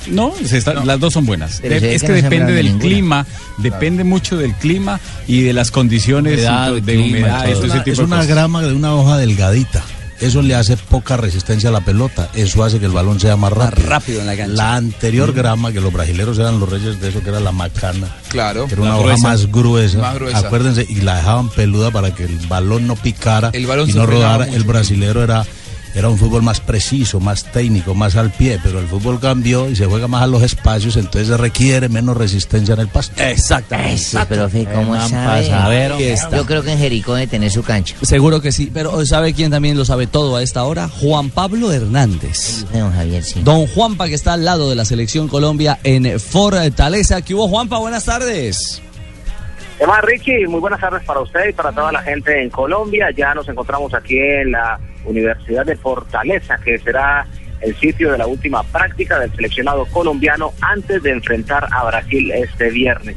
No, se está- las dos son buenas. De- es que que no se depende del ninguna. clima, depende mucho del clima y de las condiciones Humedad, de clima humedad. Una- tipo es de una cosas. grama de una hoja delgadita. Eso le hace poca resistencia a la pelota. Eso hace que el balón sea más rápido. rápido en la cancha. La anterior grama, que los brasileros eran los reyes de eso, que era la macana. Claro. que Era una hoja más gruesa. Más gruesa. Acuérdense, y la dejaban peluda para que el balón no picara El balón y no rodara. mucho. El brasilero era, era un fútbol más preciso, más técnico, más al pie, pero el fútbol cambió y se juega más a los espacios, entonces se requiere menos resistencia en el pasto. Exactamente. Eso, profe, ¿cómo sabe? Yo creo que en Jericó debe tener su cancha. Seguro que sí, pero ¿sabe quién también lo sabe todo a esta hora? Juan Pablo Hernández. Don Javier, sí. Don Juanpa, que está al lado de la selección Colombia en Fortaleza. ¿Qué hubo, Juanpa? Buenas tardes. ¿Qué más, Richie? Muy buenas tardes para usted y para toda la gente en Colombia. Ya nos encontramos aquí en la Universidad de Fortaleza, que será el sitio de la última práctica del seleccionado colombiano antes de enfrentar a Brasil este viernes.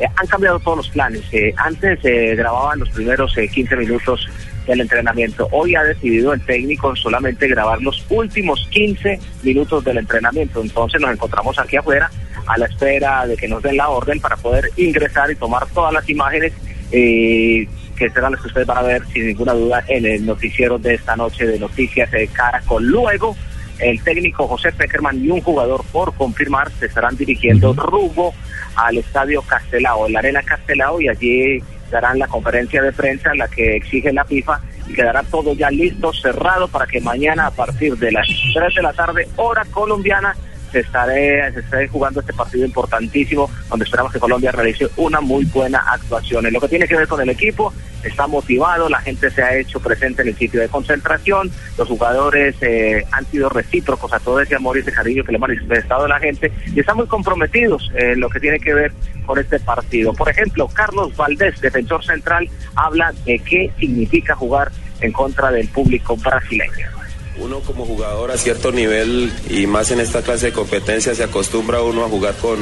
Eh, han cambiado todos los planes. Eh, antes se grababan los primeros eh, 15 minutos del entrenamiento. Hoy ha decidido el técnico solamente grabar los últimos 15 minutos del entrenamiento. Entonces nos encontramos aquí afuera a la espera de que nos den la orden para poder ingresar y tomar todas las imágenes eh, que serán las que ustedes van a ver sin ninguna duda en el noticiero de esta noche de Noticias de Caracol. Luego, el técnico José Peckerman y un jugador por confirmar se estarán dirigiendo rumbo al estadio Castelao, la arena Castelao, y allí darán la conferencia de prensa, la que exige la FIFA, y quedará todo ya listo, cerrado, para que mañana a partir de las 3 de la tarde, hora colombiana, se estaré, se estaré jugando este partido importantísimo, donde esperamos que Colombia realice una muy buena actuación. En lo que tiene que ver con el equipo, está motivado, la gente se ha hecho presente en el sitio de concentración, los jugadores eh, han sido recíprocos a todo ese amor y ese cariño que le ha manifestado la gente y están muy comprometidos en lo que tiene que ver con este partido. Por ejemplo, Carlos Valdés, defensor central, habla de qué significa jugar en contra del público brasileño. Uno como jugador a cierto nivel y más en esta clase de competencia se acostumbra uno a jugar con,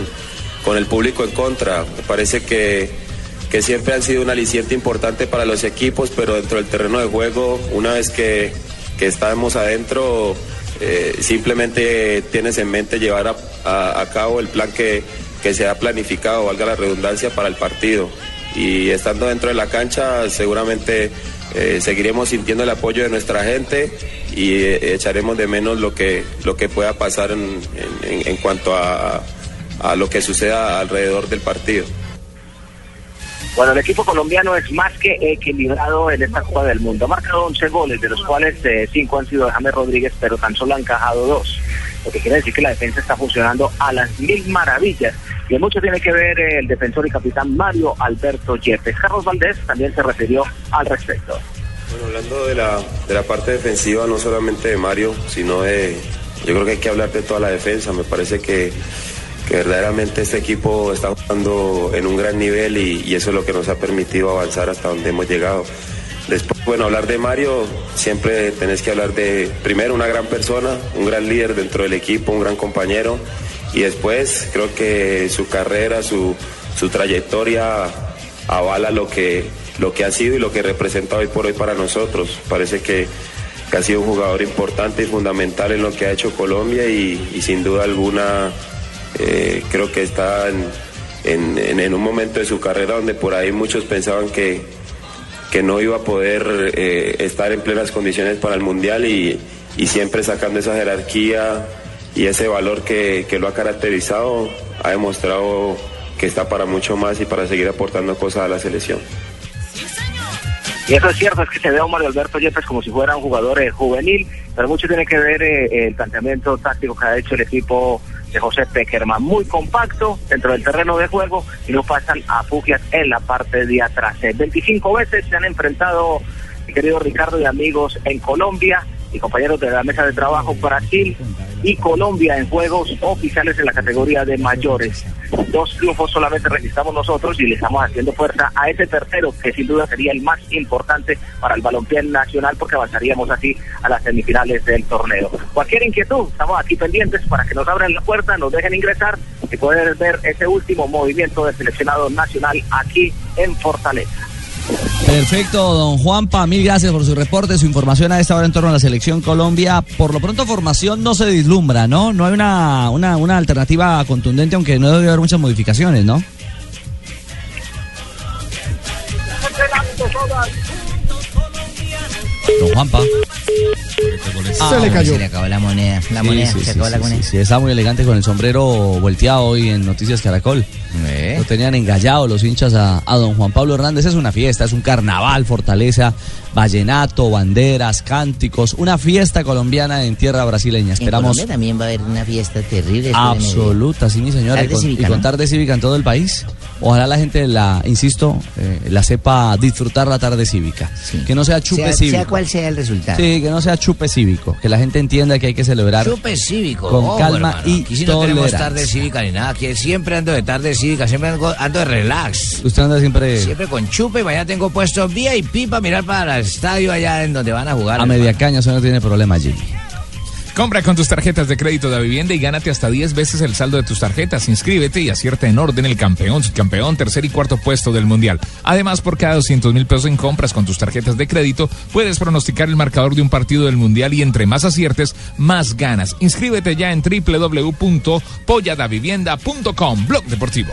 con el público en contra. Me parece que, que siempre han sido un aliciente importante para los equipos, pero dentro del terreno de juego, una vez que, que estamos adentro, eh, simplemente tienes en mente llevar a, a- cabo el plan que, que se ha planificado, valga la redundancia, para el partido. Y estando dentro de la cancha, seguramente eh, seguiremos sintiendo el apoyo de nuestra gente y eh, echaremos de menos lo que, lo que pueda pasar en, en- en- cuanto a, a lo que suceda alrededor del partido. Bueno, el equipo colombiano es más que equilibrado en esta Copa del Mundo. Ha marcado 11 goles, de los cuales 5 han sido de James Rodríguez, pero tan solo ha encajado 2. Lo que quiere decir que la defensa está funcionando a las mil maravillas. Y mucho tiene que ver el defensor y capitán Mario Alberto Yepes. Carlos Valdés también se refirió al respecto. Bueno, hablando de la, de la parte defensiva, no solamente de Mario, sino de. Yo creo que hay que hablar de toda la defensa. Me parece que, que verdaderamente este equipo está jugando en un gran nivel y, y eso es lo que nos ha permitido avanzar hasta donde hemos llegado. Después, bueno, hablar de Mario, siempre tenés que hablar de, primero, una gran persona, un gran líder dentro del equipo, un gran compañero. Y después, creo que su carrera, su, su trayectoria avala lo que, lo que ha sido y lo que representa hoy por hoy para nosotros. Parece que, ha sido un jugador importante y fundamental en lo que ha hecho Colombia y, sin duda alguna eh, creo que está en- en un momento de su carrera donde por ahí muchos pensaban que, que no iba a poder eh, estar en plenas condiciones para el Mundial y, y siempre sacando esa jerarquía y ese valor que, que lo ha caracterizado, ha demostrado que está para mucho más y para seguir aportando cosas a la selección. Y eso es cierto, es que se ve a Mario Alberto Yepes como si fuera un jugador eh, juvenil, pero mucho tiene que ver eh, el planteamiento táctico que ha hecho el equipo de José Peckerman. Muy compacto dentro del terreno de juego y no pasan a fugias en la parte de atrás. Eh, 25 veces se han enfrentado, mi querido Ricardo y amigos, en Colombia y compañeros de la mesa de trabajo, Brasil y Colombia en juegos oficiales en la categoría de mayores. dos triunfos solamente registramos nosotros y le estamos haciendo fuerza a ese tercero que sin duda sería el más importante para el balompié nacional porque avanzaríamos así a las semifinales del torneo. Cualquier inquietud, estamos aquí pendientes para que nos abran la puerta, nos dejen ingresar y poder ver ese último movimiento del seleccionado nacional aquí en Fortaleza. Perfecto, don Juanpa, mil gracias por su reporte, su información a esta hora en torno a la selección Colombia. Por lo pronto formación no se vislumbra, ¿no? No hay una, una, una alternativa contundente, aunque no debe haber muchas modificaciones, ¿no? Don Juanpa. Se le cayó. Se le acabó la moneda. La Sí, moneda, sí, se sí, acabó la sí, moneda. sí, sí, está muy elegante con el sombrero volteado hoy en Noticias Caracol. Lo tenían engallado los hinchas a, a don Juan Pablo Hernández. Es una fiesta, es un carnaval, fortaleza, vallenato, banderas, cánticos, una fiesta colombiana en tierra brasileña. En Esperamos Colombia también va a haber una fiesta terrible. Medellín. absoluta, sí, mi señora. Y Tarde con, cívica, y con ¿no? tarde cívica en todo el país. Ojalá la gente la, insisto, eh, la sepa disfrutar la tarde cívica. Que no sea chupe sea, cívico. sea cual sea el resultado. Sí, que no sea chupe cívico. Que la gente entienda que hay que celebrar Chupe cívico. con ojo, calma hermano. y Aquí sí no tenemos tolerancia. tarde cívica ni nada. Aquí siempre ando de tarde cívica, siempre ando, ando de relax. Usted anda siempre Siempre con chupe y mañana tengo puesto VIP para mirar para el estadio allá en donde van a jugar. a media caña, eso no tiene problema, Jimmy. Compra con tus tarjetas de crédito de vivienda y gánate hasta 10 veces el saldo de tus tarjetas. Inscríbete y acierta en orden el campeón, subcampeón, tercer y cuarto puesto del mundial. Además, por cada 200 mil pesos en compras con tus tarjetas de crédito, puedes pronosticar el marcador de un partido del mundial y entre más aciertes, más ganas. Inscríbete ya en www.polladavivienda.com. Blog Deportivo.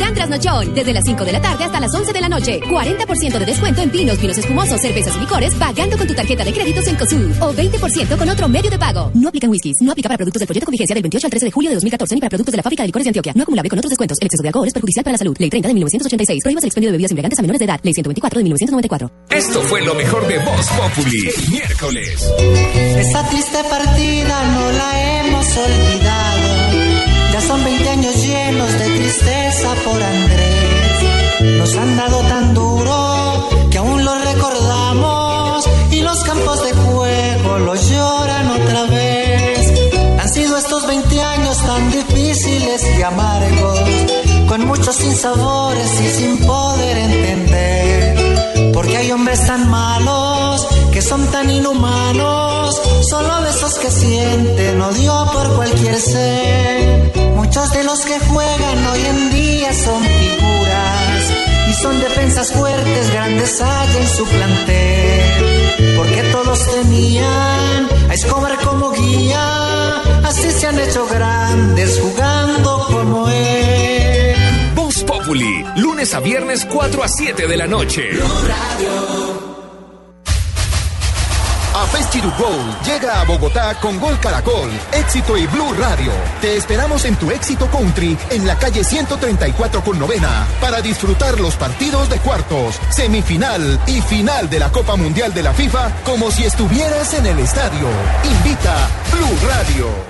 Gran Trasnochón. Desde las 5 de la tarde hasta las 11 de la noche. 40% de descuento en vinos, vinos espumosos, cervezas y licores, pagando con tu tarjeta de créditos en COSUR. O 20% con otro medio de pago. No aplican whiskies. No aplica para productos del proyecto con vigencia del 28 al 13 de julio de 2014 ni para productos de la fábrica de licores de Antioquia. No acumulable con otros descuentos. El exceso de alcohol es perjudicial para la salud. Ley 30 de 1986. Prohíbas el expendio de bebidas embriagantes a menores de edad. Ley 124 de 1994. Esto fue lo mejor de Voz Populi. el Miércoles. Esa triste partida no la hemos olvidado. Ya son tristeza por Andrés. Nos han dado tan duro que aún lo recordamos y los campos de juego lo lloran otra vez. Han sido estos 20 años tan difíciles y amargos, con muchos sinsabores y sin poder entender. Porque hay hombres tan malos que son tan inhumanos, solo de esos que sienten odio por cualquier ser. Muchos de los que juegan hoy en día son figuras y son defensas fuertes, grandes hay en su plantel. Porque todos tenían a Escobar como guía, así se han hecho grandes jugando como él. Voz Populi, lunes a viernes 4 a 7 de la noche. Festival Gold llega a Bogotá con Gol Caracol, Éxito y Blue Radio. Te esperamos en tu éxito country en la calle 134 con novena para disfrutar los partidos de cuartos, semifinal y final de la Copa Mundial de la FIFA como si estuvieras en el estadio. Invita Blue Radio.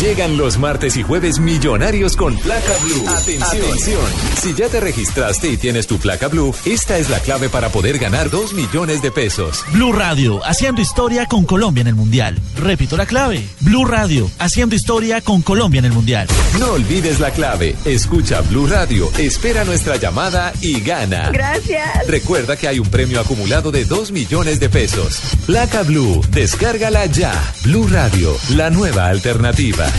Llegan los martes y jueves millonarios con placa blue. Atención. Si ya te registraste y tienes tu placa blue, esta es la clave para poder ganar 2 millones de pesos. Blue Radio, haciendo historia con Colombia en el Mundial. Repito la clave. Blue Radio, haciendo historia con Colombia en el Mundial. No olvides la clave. Escucha Blue Radio, espera nuestra llamada y gana. Gracias. Recuerda que hay un premio acumulado de 2 millones de pesos. Placa Blue, descárgala ya. Blue Radio, la nueva alternativa.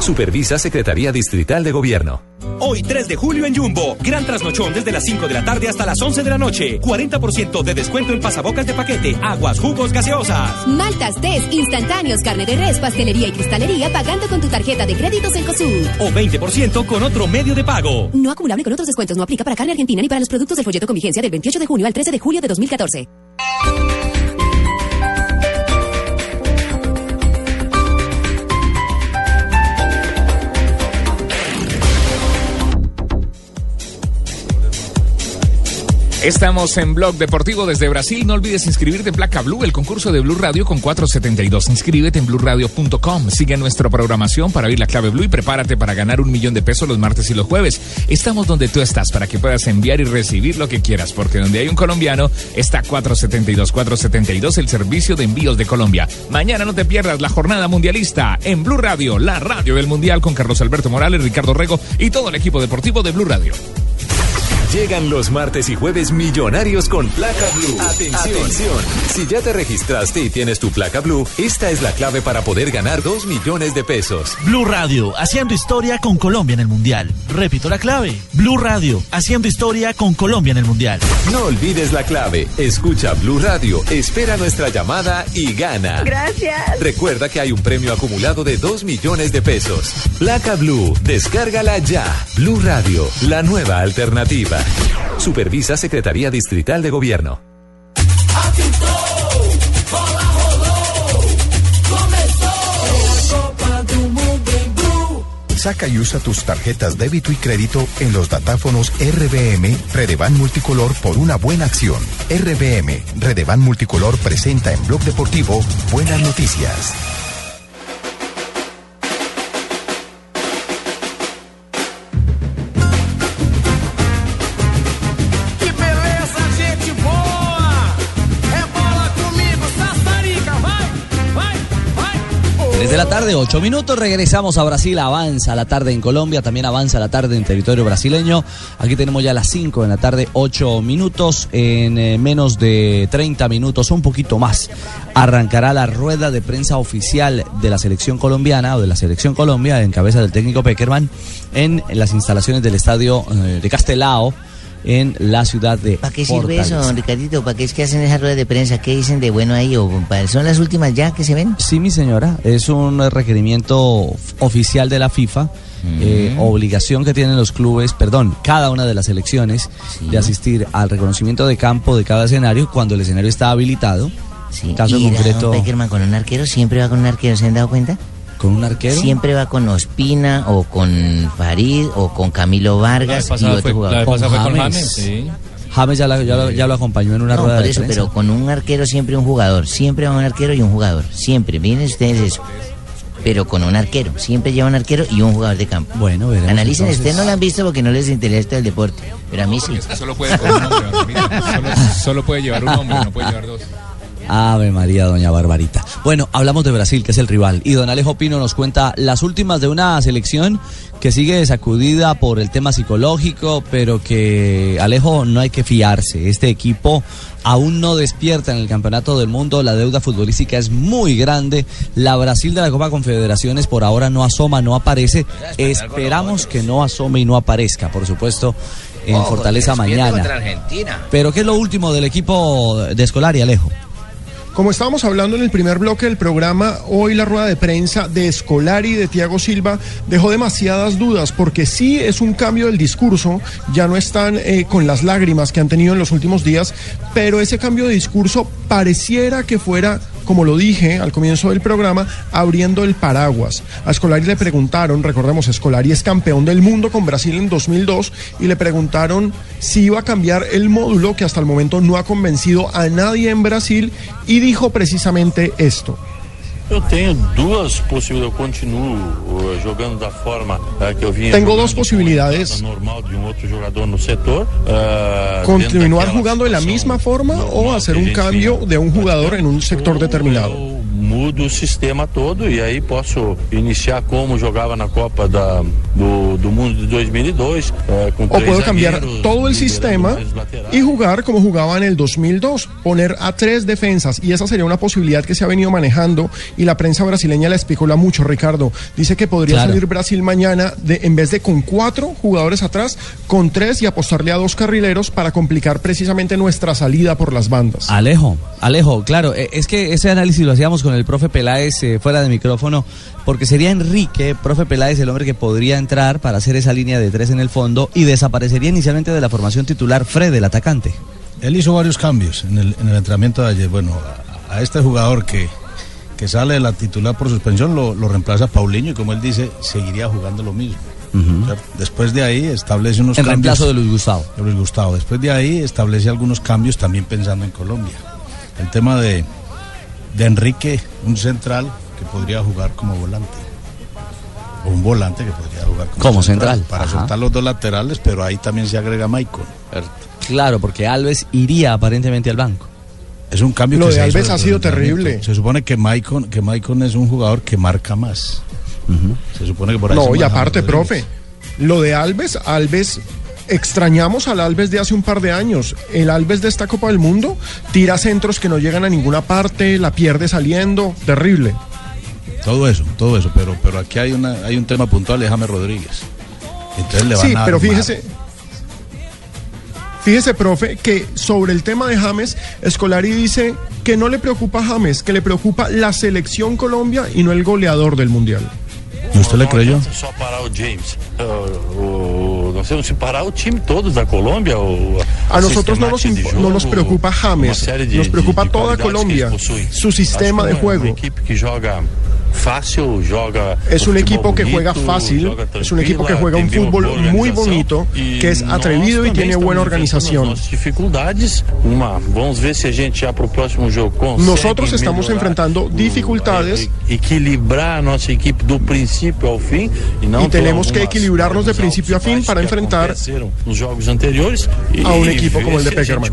Supervisa Secretaría Distrital de Gobierno. Hoy 3 de julio en Jumbo, gran trasnochón desde las 5 de la tarde hasta las 11 de la noche. 40% de descuento en pasabocas de paquete, aguas, jugos, gaseosas. Maltas, test, instantáneos, carne de res, pastelería y cristalería pagando con tu tarjeta de créditos en COSUR. O 20% con otro medio de pago. No acumulable con otros descuentos. No aplica para carne argentina ni para los productos del folleto con vigencia del 28 de junio al 13 de julio de 2014. Estamos en Blog Deportivo desde Brasil. No olvides inscribirte en Placa Blue, el concurso de Blue Radio con 472. Inscríbete en blueradio.com. Sigue nuestra programación para oír la clave Blue y prepárate para ganar un millón de pesos los martes y los jueves. Estamos donde tú estás para que puedas enviar y recibir lo que quieras, porque donde hay un colombiano está 472. 472, el servicio de envíos de Colombia. Mañana no te pierdas la jornada mundialista en Blue Radio, la radio del mundial con Carlos Alberto Morales, Ricardo Rego y todo el equipo deportivo de Blue Radio. Llegan los martes y jueves millonarios con placa blue. Atención. Si ya te registraste y tienes tu placa blue, esta es la clave para poder ganar 2 millones de pesos. Blue Radio, haciendo historia con Colombia en el Mundial. Repito la clave. Blue Radio, haciendo historia con Colombia en el Mundial. No olvides la clave. Escucha Blue Radio, espera nuestra llamada y gana. Gracias. Recuerda que hay un premio acumulado de 2 millones de pesos. Placa Blue, descárgala ya. Blue Radio, la nueva alternativa. Supervisa Secretaría Distrital de Gobierno. Saca y usa tus tarjetas débito y crédito en los datáfonos RBM Redevan Multicolor por una buena acción. RBM Redevan Multicolor presenta en Blog Deportivo Buenas Noticias. 3 de la tarde, 8 minutos. Regresamos a Brasil. Avanza la tarde en Colombia. También avanza la tarde en territorio brasileño. Aquí tenemos ya las 5 de la tarde, 8 minutos. En eh, menos de 30 minutos, un poquito más, arrancará la rueda de prensa oficial de la selección colombiana o de la selección Colombia en cabeza del técnico Peckerman en, las instalaciones del estadio eh, de Castelao en la ciudad de ¿Para qué sirve eso, don Ricardito? ¿Para qué es que hacen esa rueda de prensa? ¿Qué dicen de bueno ahí? ¿O ¿Son las últimas ya que se ven? Sí, mi señora, es un requerimiento oficial de la FIFA, eh, obligación que tienen los clubes, perdón, cada una de las selecciones de asistir al reconocimiento de campo de cada escenario cuando el escenario está habilitado. Caso ¿Y concreto, don Peckerman con un arquero? ¿Siempre va con un arquero? ¿Se han dado cuenta? Con un arquero. Siempre va con Ospina o con Farid o con Camilo Vargas y otro jugador. James ya, la- ya lo- ya lo acompañó en una No, rueda por de eso, prensa. pero con un arquero siempre un jugador. Siempre va un arquero y un jugador. Siempre. Miren ustedes eso. Pero con un arquero. Siempre lleva un arquero y un jugador de campo. Bueno, veremos. Analicen, entonces. ustedes no lo han visto porque no les interesa el deporte. Pero a mí sí. Solo puede con un hombre. Solo, solo puede llevar un hombre, no puede llevar dos. Ave María, doña Barbarita. Bueno, hablamos de Brasil, que es el rival. Y don Alejo Pino nos cuenta las últimas de una selección que sigue sacudida por el tema psicológico, pero que, Alejo, no hay que fiarse. Este equipo aún no despierta en el Campeonato del Mundo. La deuda futbolística es muy grande. La Brasil de la Copa Confederaciones por ahora no asoma, no aparece. Esperamos que no asome y no aparezca, por supuesto, en Fortaleza mañana. Pero ¿qué es lo último del equipo de Escolari, Alejo? Como estábamos hablando en el primer bloque del programa, hoy la rueda de prensa de Escolari y de Tiago Silva dejó demasiadas dudas porque sí es un cambio del discurso, ya no están eh, con las lágrimas que han tenido en los últimos días, pero ese cambio de discurso pareciera que fuera como lo dije al comienzo del programa, abriendo el paraguas. A Escolari le preguntaron, recordemos, Escolari es campeón del mundo con Brasil en 2002 y le preguntaron si iba a cambiar el módulo que hasta el momento no ha convencido a nadie en Brasil y dijo precisamente esto. Eu tenho duas possibilidades, eu continuo uh, jogando da forma uh, que eu vinha Tengo dos posibilidades. normal de um outro jogador no setor. uh, Continuar jugando de la misma forma o hacer un cambio de un jugador en un sector determinado. Mudo o sistema todo e aí posso iniciar como jogava na Copa da, do, do Mundo de 2002, eh, com O puedo cambiar zagueiros, todo el sistema y jugar como jugaba en el 2002, poner a tres defensas y esa sería una posibilidad que se ha venido manejando y la prensa brasileña la especula mucho, Ricardo. Dice que podría Claro. salir Brasil mañana de, en vez de con cuatro jugadores atrás, con tres y apostarle a dos carrileros para complicar precisamente nuestra salida por las bandas. Alejo, Alejo, claro, eh, es que ese análisis lo hacíamos con el profe Peláez eh, fuera de micrófono, porque sería Enrique, profe Peláez, el hombre que podría entrar para hacer esa línea de tres en el fondo y desaparecería inicialmente de la formación titular Fred, el atacante. Él hizo varios cambios en el, en el entrenamiento de ayer. Bueno, a, a este jugador que, que sale de la titular por suspensión lo, lo reemplaza Paulinho y como él dice, seguiría jugando lo mismo. Después de ahí establece unos cambios. reemplazo de Luis Gustavo. de Luis Gustavo. Después de ahí establece algunos cambios también pensando en Colombia. El tema de, de Enrique, un central que podría jugar como volante. O un volante que podría jugar como, Como central, Para ajá. soltar los dos laterales, pero ahí también se agrega Maicon. Claro, porque Alves iría aparentemente al banco. Es un cambio Lo que de se hizo Alves ha sido terrible. Se supone que Maicon, que Maicon es un jugador que marca más. Se supone que por ahí se No, y aparte, profe, lo de Alves, Alves, extrañamos al Alves de hace un par de años. El Alves de esta Copa del Mundo tira centros que no llegan a ninguna parte, la pierde saliendo, terrible. Todo eso, todo eso, pero, pero aquí hay una, hay un tema puntual de James Rodríguez. Entonces le van Sí, a pero armar. fíjese. Fíjese, profe, que sobre el tema de James, Escolari dice que no le preocupa a James, que le preocupa la selección Colombia y no el goleador del Mundial. ¿Y usted le creyó? Parar time todo da A nosotros no nos, no nos preocupa James, nos preocupa toda Colombia, su sistema de juego. Fácil, joga. Es un equipo que juega fácil, es un equipo que juega un fútbol muy bonito, e que es atrevido y tiene buena organización. vamos ver se a gente já pro próximo jogo consegue Nosotros estamos enfrentando dificultades e- equilibrar a nossa equipe do fim e não y tenemos que equilibrarnos de principio a e fin para enfrentar e a un equipo como el de Peckerman.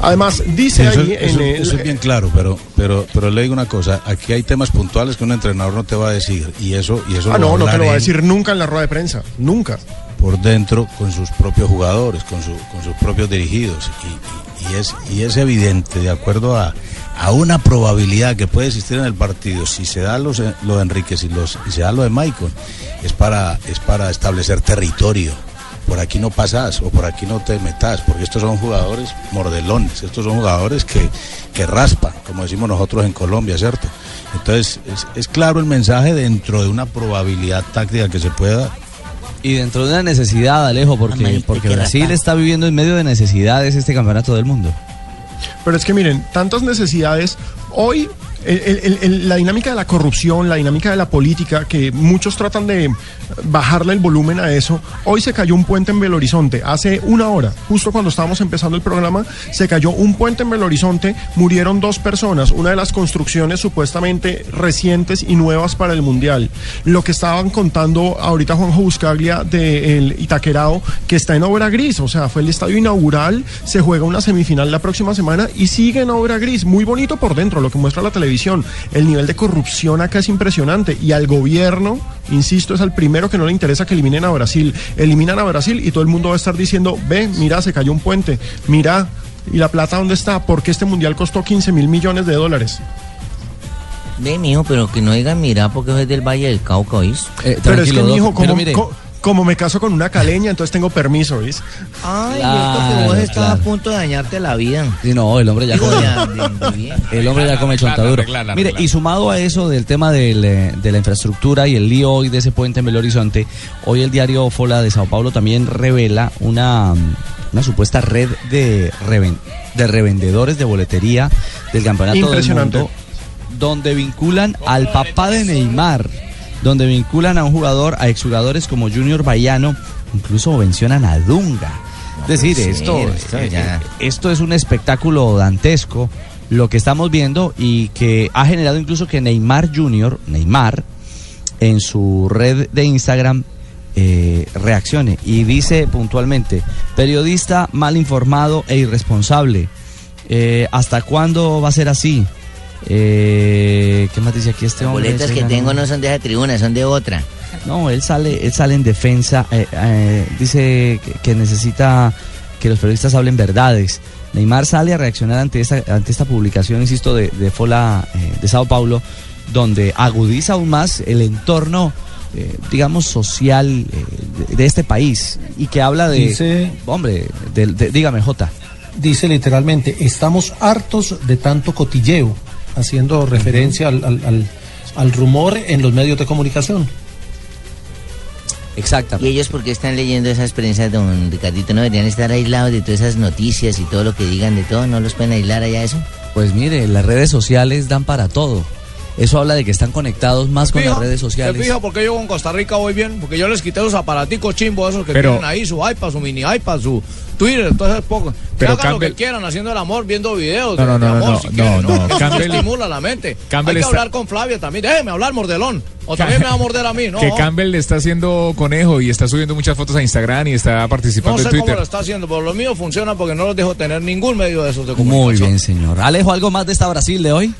Además, dice eso, ahí eso- en el... eso es bien claro, pero, pero, pero le digo una cosa, aquí hay temas puntuales que un entrenador no te va a decir y eso, y eso Ah, no, no te lo va a decir nunca en la rueda de prensa, nunca. por dentro con sus propios jugadores, con, su- con sus propios dirigidos y, y- y es, y es evidente, de acuerdo a, a una probabilidad que puede existir en el partido, si se da los, lo de Enríquez y, los, y se da lo de Maicon, es para, es para establecer territorio. Por aquí no pasas o por aquí no te metas, porque estos son jugadores mordelones, estos son jugadores que, que raspan, como decimos nosotros en Colombia, ¿cierto? Entonces, es, es claro el mensaje dentro de una probabilidad táctica que se pueda Y dentro de una necesidad, Alejo, porque, porque que Brasil está viviendo en medio de necesidades este campeonato del mundo. Pero es que miren, tantas necesidades. Hoy la dinámica de la corrupción, la dinámica de la política, que muchos tratan de bajarle el volumen a eso. Hoy se cayó un puente en Belo Horizonte. Hace una hora, justo cuando estábamos empezando el programa, se cayó un puente en Belo Horizonte. Murieron dos personas. Una de las construcciones supuestamente recientes y nuevas para el Mundial. Lo que estaban contando ahorita Juanjo Buscaglia del Itaquerao, que está en obra gris. O sea, fue el estadio inaugural. Se juega una semifinal la próxima semana y sigue en obra gris. Muy bonito por dentro, lo que muestra la televisión. El nivel de corrupción acá es impresionante. Y al gobierno, insisto, es al primero que no le interesa que eliminen a Brasil. Eliminan a Brasil y todo el mundo va a estar diciendo, ve, mira, se cayó un puente. Mira, ¿y la plata dónde está? Porque este mundial costó 15 mil millones de dólares. Ve, mijo, pero que no digan mira porque soy del Valle del Cauca, ¿oís? pero es que, mijo, como, co- como me caso con una caleña, entonces tengo permiso, ¿oís? Ay, Claro, esto que vos estás claro. a punto de dañarte la vida. Sí, no, el hombre ya come, el hombre ya come chontaduro. Mire, y sumado a eso del tema del, eh, de la infraestructura y el lío hoy de ese puente en Belo Horizonte, hoy el diario Fola de Sao Paulo también revela una, mm, una supuesta red de, reven- de revendedores de boletería del campeonato del Impresionante. mundo donde vinculan al papá de Neymar, donde vinculan a un jugador, a exjugadores como Junior Baiano, incluso mencionan a Dunga. Es decir, esto, eh, ya- eh, esto es un espectáculo dantesco, lo que estamos viendo y que ha generado incluso que Neymar Junior, Neymar, en su red de Instagram eh, reaccione y dice puntualmente, periodista mal informado e irresponsable. Eh, ¿Hasta cuándo va a ser así? Eh, ¿Qué más dice aquí este Las hombre? boletas que tengo no son de esa tribuna, son de otra. No, él sale, él sale en defensa, eh, eh, dice que, que necesita que los periodistas hablen verdades. Neymar sale a reaccionar ante esta, ante esta publicación, insisto, de, de Fola eh, de Sao Paulo, donde agudiza aún más el entorno, eh, digamos, social eh, de, de este país y que habla de, Dice- hombre, de- de- dígame, Jota. Dice literalmente, estamos hartos de tanto cotilleo, haciendo referencia al, al- al- al rumor en los medios de comunicación. Exactamente. ¿Y ellos por qué están leyendo esas prensas, don Ricardito? ¿No deberían estar aislados de todas esas noticias y todo lo que digan de todo? ¿No los pueden aislar allá eso? Pues mire, las redes sociales dan para todo. Eso habla de que están conectados más con Fija, las redes ¿Se sociales. fija por qué yo con Costa Rica voy bien? Porque yo les quité los aparaticos chimbos esos que Pero- tienen ahí, su iPad, su mini iPad, su Twitter, todo eso poco. Que Pero hagan lo Campbell- que quieran, haciendo el amor, viendo videos No, de, no, de no, amor, no, si no, quieren, no, Eso Campbell- estimula la mente. Campbell Hay que está- hablar con Flavia también. Déjeme hablar, mordelón. O también me va a morder a mí, ¿no? que Campbell le está haciendo conejo y está subiendo muchas fotos a Instagram y está No participando sé en cómo Twitter. lo está haciendo, pero lo mío funciona porque no los dejo tener ningún medio de esos de comunicación. Muy bien, señor. Alejo, ¿algo más de esta Brasil de hoy?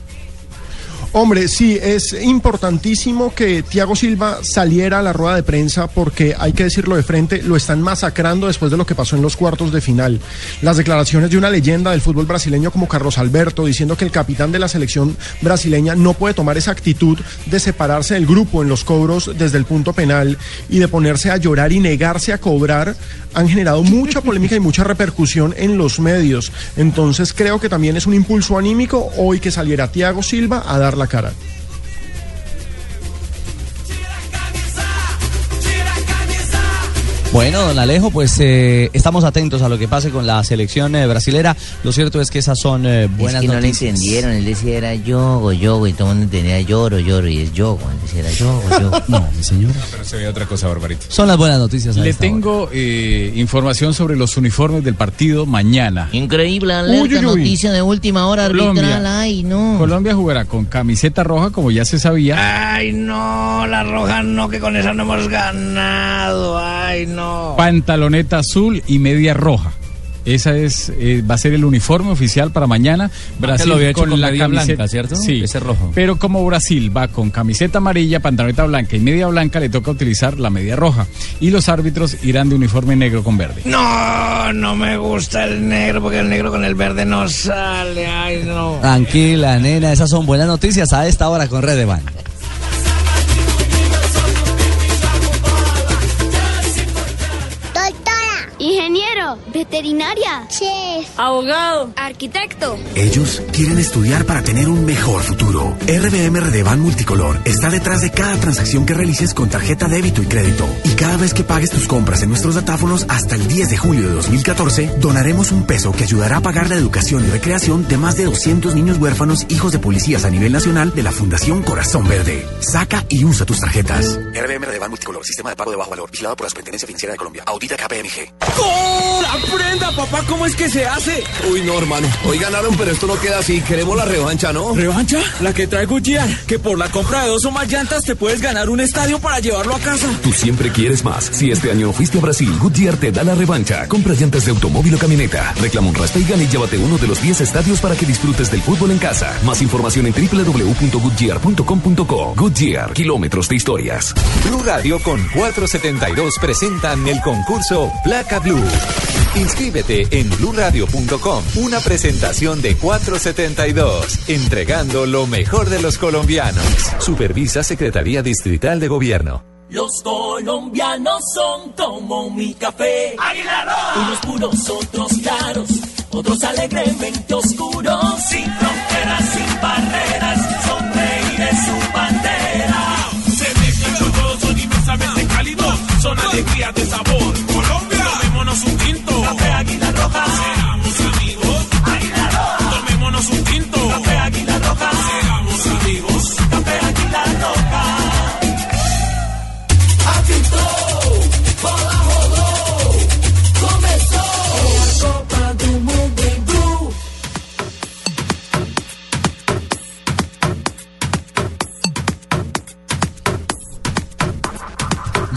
Hombre, sí, es importantísimo que Thiago Silva saliera a la rueda de prensa porque hay que decirlo de frente, lo están masacrando después de lo que pasó en los cuartos de final. Las declaraciones de una leyenda del fútbol brasileño como Carlos Alberto diciendo que el capitán de la selección brasileña no puede tomar esa actitud de separarse del grupo en los cobros desde el punto penal y de ponerse a llorar y negarse a cobrar han generado mucha polémica y mucha repercusión en los medios. Entonces creo que también es un impulso anímico hoy que saliera Thiago Silva a dar la cara. Bueno, don Alejo, pues eh, estamos atentos a lo que pase con la selección eh, brasilera. Lo cierto es que esas son eh, buenas es que no le noticias. entendieron, él decía era yogo, yogo, y todo el mundo entendía lloro, lloro, y es yogo, él decía era yogo, yogo. No, mi señor. Pero se ve otra cosa, Barbarito. Son las buenas noticias. a Le esta tengo eh, información sobre los uniformes del partido mañana. Increíble, alerta, Uy, uy, uy. noticia de última hora arbitral, Colombia. ay, no. Colombia jugará con camiseta roja, como ya se sabía. Ay, no, la roja no, que con esa no hemos ganado. Ay, no. Pantaloneta azul y media roja. Esa es, eh, va a ser el uniforme oficial para mañana. Brasil lo había hecho con la media camiseta blanca, ¿cierto? Sí, Ese rojo. Pero como Brasil va con camiseta amarilla, pantaloneta blanca y media blanca, le toca utilizar la media roja. Y los árbitros irán de uniforme negro con verde. No, no me gusta el negro porque el negro con el verde no sale. Ay, no. Tranquila, nena, esas son buenas noticias a esta hora con Red Van. Ingeniero, veterinaria, chef, abogado, arquitecto. Ellos quieren estudiar para tener un mejor futuro. RBM Redevan Multicolor está detrás de cada transacción que realices con tarjeta débito y crédito. Y cada vez que pagues tus compras en nuestros datáfonos hasta el 10 de julio de 2014, donaremos un peso que ayudará a pagar la educación y recreación de más de 200 niños huérfanos hijos de policías a nivel nacional de la Fundación Corazón Verde. Saca y usa tus tarjetas. RBM Redevan Multicolor, sistema de pago de bajo valor, vigilado por la Superintendencia Financiera de Colombia. Audita KPMG. ¡Aprenda, papá, cómo es que se hace! Uy, no, hermano. Hoy ganaron, pero esto no queda así. Queremos la revancha, ¿no? ¿Revancha? La que trae Goodyear. Que por la compra de dos o más llantas te puedes ganar un estadio para llevarlo a casa. Tú siempre quieres más. Si este año fuiste a Brasil, Goodyear te da la revancha. Compra llantas de automóvil o camioneta. Reclama un raspa y gana y llévate uno de los 10 estadios para que disfrutes del fútbol en casa. Más información en www.goodyear.com.co. Goodyear, kilómetros de historias. Blue Radio con 472 presentan el concurso Placa Blue. Inscríbete en bluradio.com. Una presentación de 472, entregando lo mejor de los colombianos. Supervisa Secretaría Distrital de Gobierno. Los colombianos son como mi café. Unos puros, otros claros, otros alegremente oscuros. Sin fronteras, sin barreras, son reyes su bandera. Se mezclan todos, son inmensamente cálidos. Son alegrías de sabor. Tomémonos un tinto. Café Águila Roja. Seamos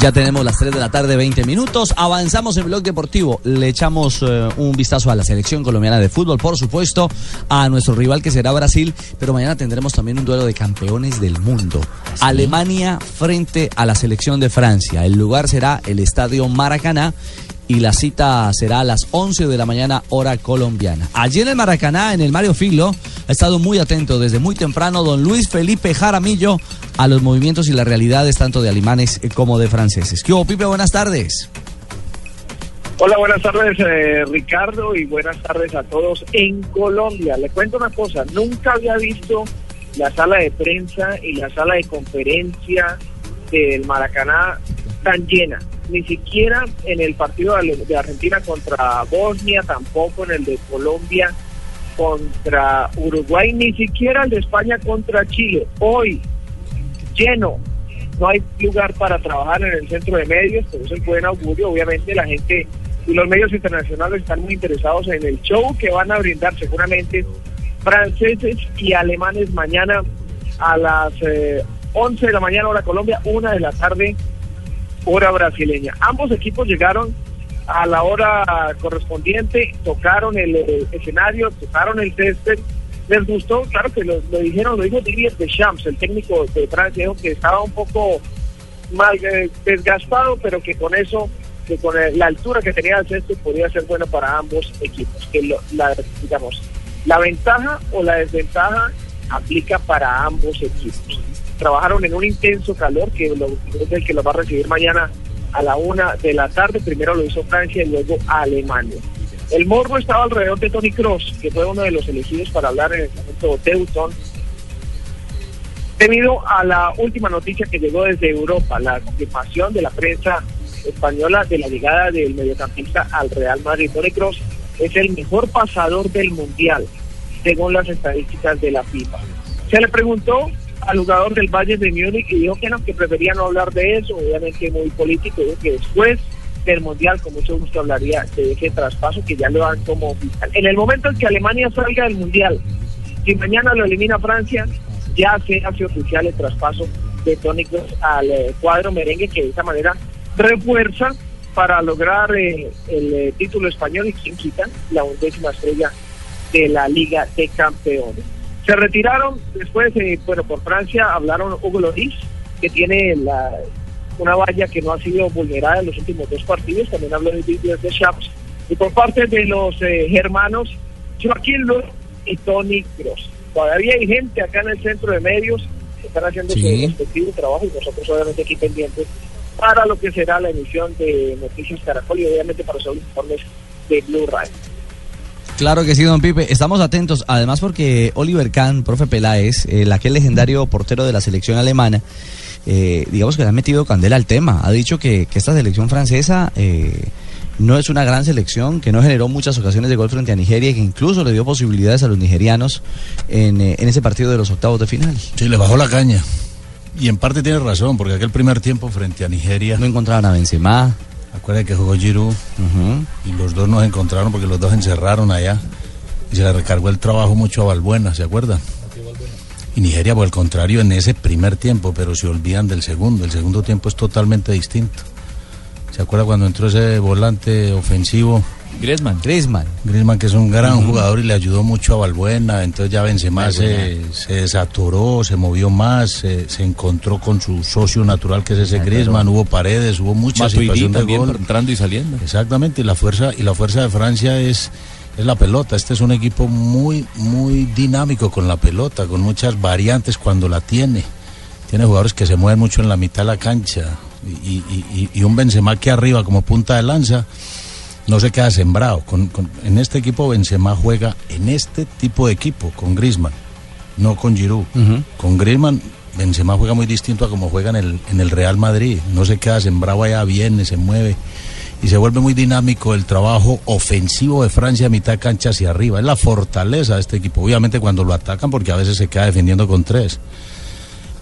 Ya tenemos las 3 de la tarde, 20 minutos. Avanzamos en Blog Deportivo. Le echamos eh, un vistazo a la selección colombiana de fútbol, por supuesto, a nuestro rival que será Brasil, pero mañana tendremos también un duelo de campeones del mundo. Alemania frente a la selección de Francia. El lugar será el Estadio Maracaná y la cita será a las 11 de la mañana hora colombiana. Allí en el Maracaná, en el Mario Filo, ha estado muy atento desde muy temprano don Luis Felipe Jaramillo a los movimientos y las realidades tanto de alemanes eh, como de franceses. ¿Qué hubo, Pipe? Buenas tardes. Hola, buenas tardes eh, Ricardo y buenas tardes a todos en Colombia. Le cuento una cosa, nunca había visto la sala de prensa y la sala de conferencia del Maracaná tan llena. Ni siquiera en el partido de Argentina contra Bosnia, tampoco en el de Colombia contra Uruguay, ni siquiera el de España contra Chile. Hoy, lleno, no hay lugar para trabajar en el centro de medios, pero eso es buen augurio. Obviamente la gente y los medios internacionales están muy interesados en el show que van a brindar seguramente franceses y alemanes mañana a las 11 de la mañana hora Colombia, 1 de la tarde hora brasileña. Ambos equipos llegaron a la hora correspondiente, tocaron el, eh, escenario, tocaron el césped. Les gustó, claro que lo, dijeron, lo dijo Didier Deschamps, el técnico de Francia, dijo que estaba un poco mal eh, desgastado, pero que con eso, que con la altura que tenía el césped podía ser bueno para ambos equipos. Que la, digamos, la ventaja o la desventaja aplica para ambos equipos trabajaron en un intenso calor que lo, es el que lo va a recibir mañana a la una de la tarde. Primero lo hizo Francia y luego Alemania. El morbo estaba alrededor de Tony Cross, que fue uno de los elegidos para hablar en el momento Teuton, debido a la última noticia que llegó desde Europa, la confirmación de la prensa española de la llegada del mediocampista al Real Madrid. Tony Cross es el mejor pasador del Mundial, según las estadísticas de la FIFA. Se le preguntó al jugador del Valle de Múnich y dijo que no, que prefería no hablar de eso, obviamente muy político, dijo que después del Mundial con mucho gusto hablaría de ese traspaso que ya lo dan como oficial. En el momento en que Alemania salga del Mundial, si mañana lo elimina Francia, ya se hace oficial el traspaso de Tony Kroos al eh, cuadro merengue que de esa manera refuerza para lograr eh, el eh, título español y quien quita la undécima estrella de la Liga de Campeones. Se retiraron después, eh, bueno, por Francia hablaron Hugo Loris, que tiene la, una valla que no ha sido vulnerada en los últimos dos partidos, también habló de de Chaps, y por parte de los eh, hermanos Joaquín Luz y Tony Cross. Todavía hay gente acá en el centro de medios que están haciendo su respectivo trabajo y nosotros obviamente aquí pendientes para lo que será la emisión de Noticias Caracol y obviamente para los informes de Blue Radio. Claro que sí, don Pipe. Estamos atentos, además porque Oliver Kahn, profe Peláez, el aquel legendario portero de la selección alemana, eh, digamos que le ha metido candela al tema. Ha dicho que, esta selección francesa eh, no es una gran selección, que no generó muchas ocasiones de gol frente a Nigeria y que incluso le dio posibilidades a los nigerianos en, eh, en ese partido de los octavos de final. Sí, le bajó la caña. Y en parte tiene razón, porque aquel primer tiempo frente a Nigeria... No encontraban a Benzema. Acuérdense que jugó Giroud y los dos nos encontraron porque los dos encerraron allá y se le recargó el trabajo mucho a Balbuena, ¿se acuerdan? Y Nigeria, por el contrario, en ese primer tiempo, pero se olvidan del segundo. El segundo tiempo es totalmente distinto. ¿Se acuerda cuando entró ese volante ofensivo? Griezmann. Griezmann. Griezmann, que es un gran jugador y le ayudó mucho a Balbuena. Entonces ya Benzema se, se desatoró, se movió más, se, encontró con su socio natural que es ese Griezmann. Hubo paredes, hubo muchas situaciones de gol. entrando y saliendo. Exactamente, y la fuerza, y la fuerza de Francia es es la pelota. Este es un equipo muy, muy dinámico con la pelota, con muchas variantes cuando la tiene. Tiene jugadores que se mueven mucho en la mitad de la cancha y, un Benzema que arriba como punta de lanza no se queda sembrado. Con, en este equipo Benzema juega en este tipo de equipo, con Griezmann, no con Giroud. Con Griezmann Benzema juega muy distinto a como juega en el, en el Real Madrid. No se queda sembrado allá, viene, se mueve y se vuelve muy dinámico el trabajo ofensivo de Francia a mitad cancha hacia arriba. Es la fortaleza de este equipo. Obviamente cuando lo atacan, porque a veces se queda defendiendo con tres,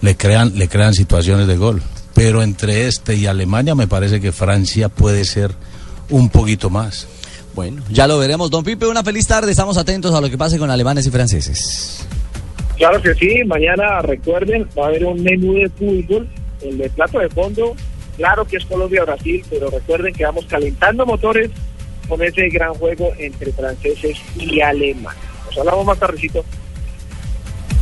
le crean, le crean situaciones de gol pero entre este y Alemania me parece que Francia puede ser un poquito más. Bueno, ya lo veremos. Don Pipe, una feliz tarde. Estamos atentos a lo que pase con alemanes y franceses. Claro que sí. Mañana, recuerden, va a haber un menú de fútbol. El de plato de fondo Claro que es Colombia-Brasil, pero recuerden que vamos calentando motores con ese gran juego entre franceses y alemanes. Nos hablamos más tardecito.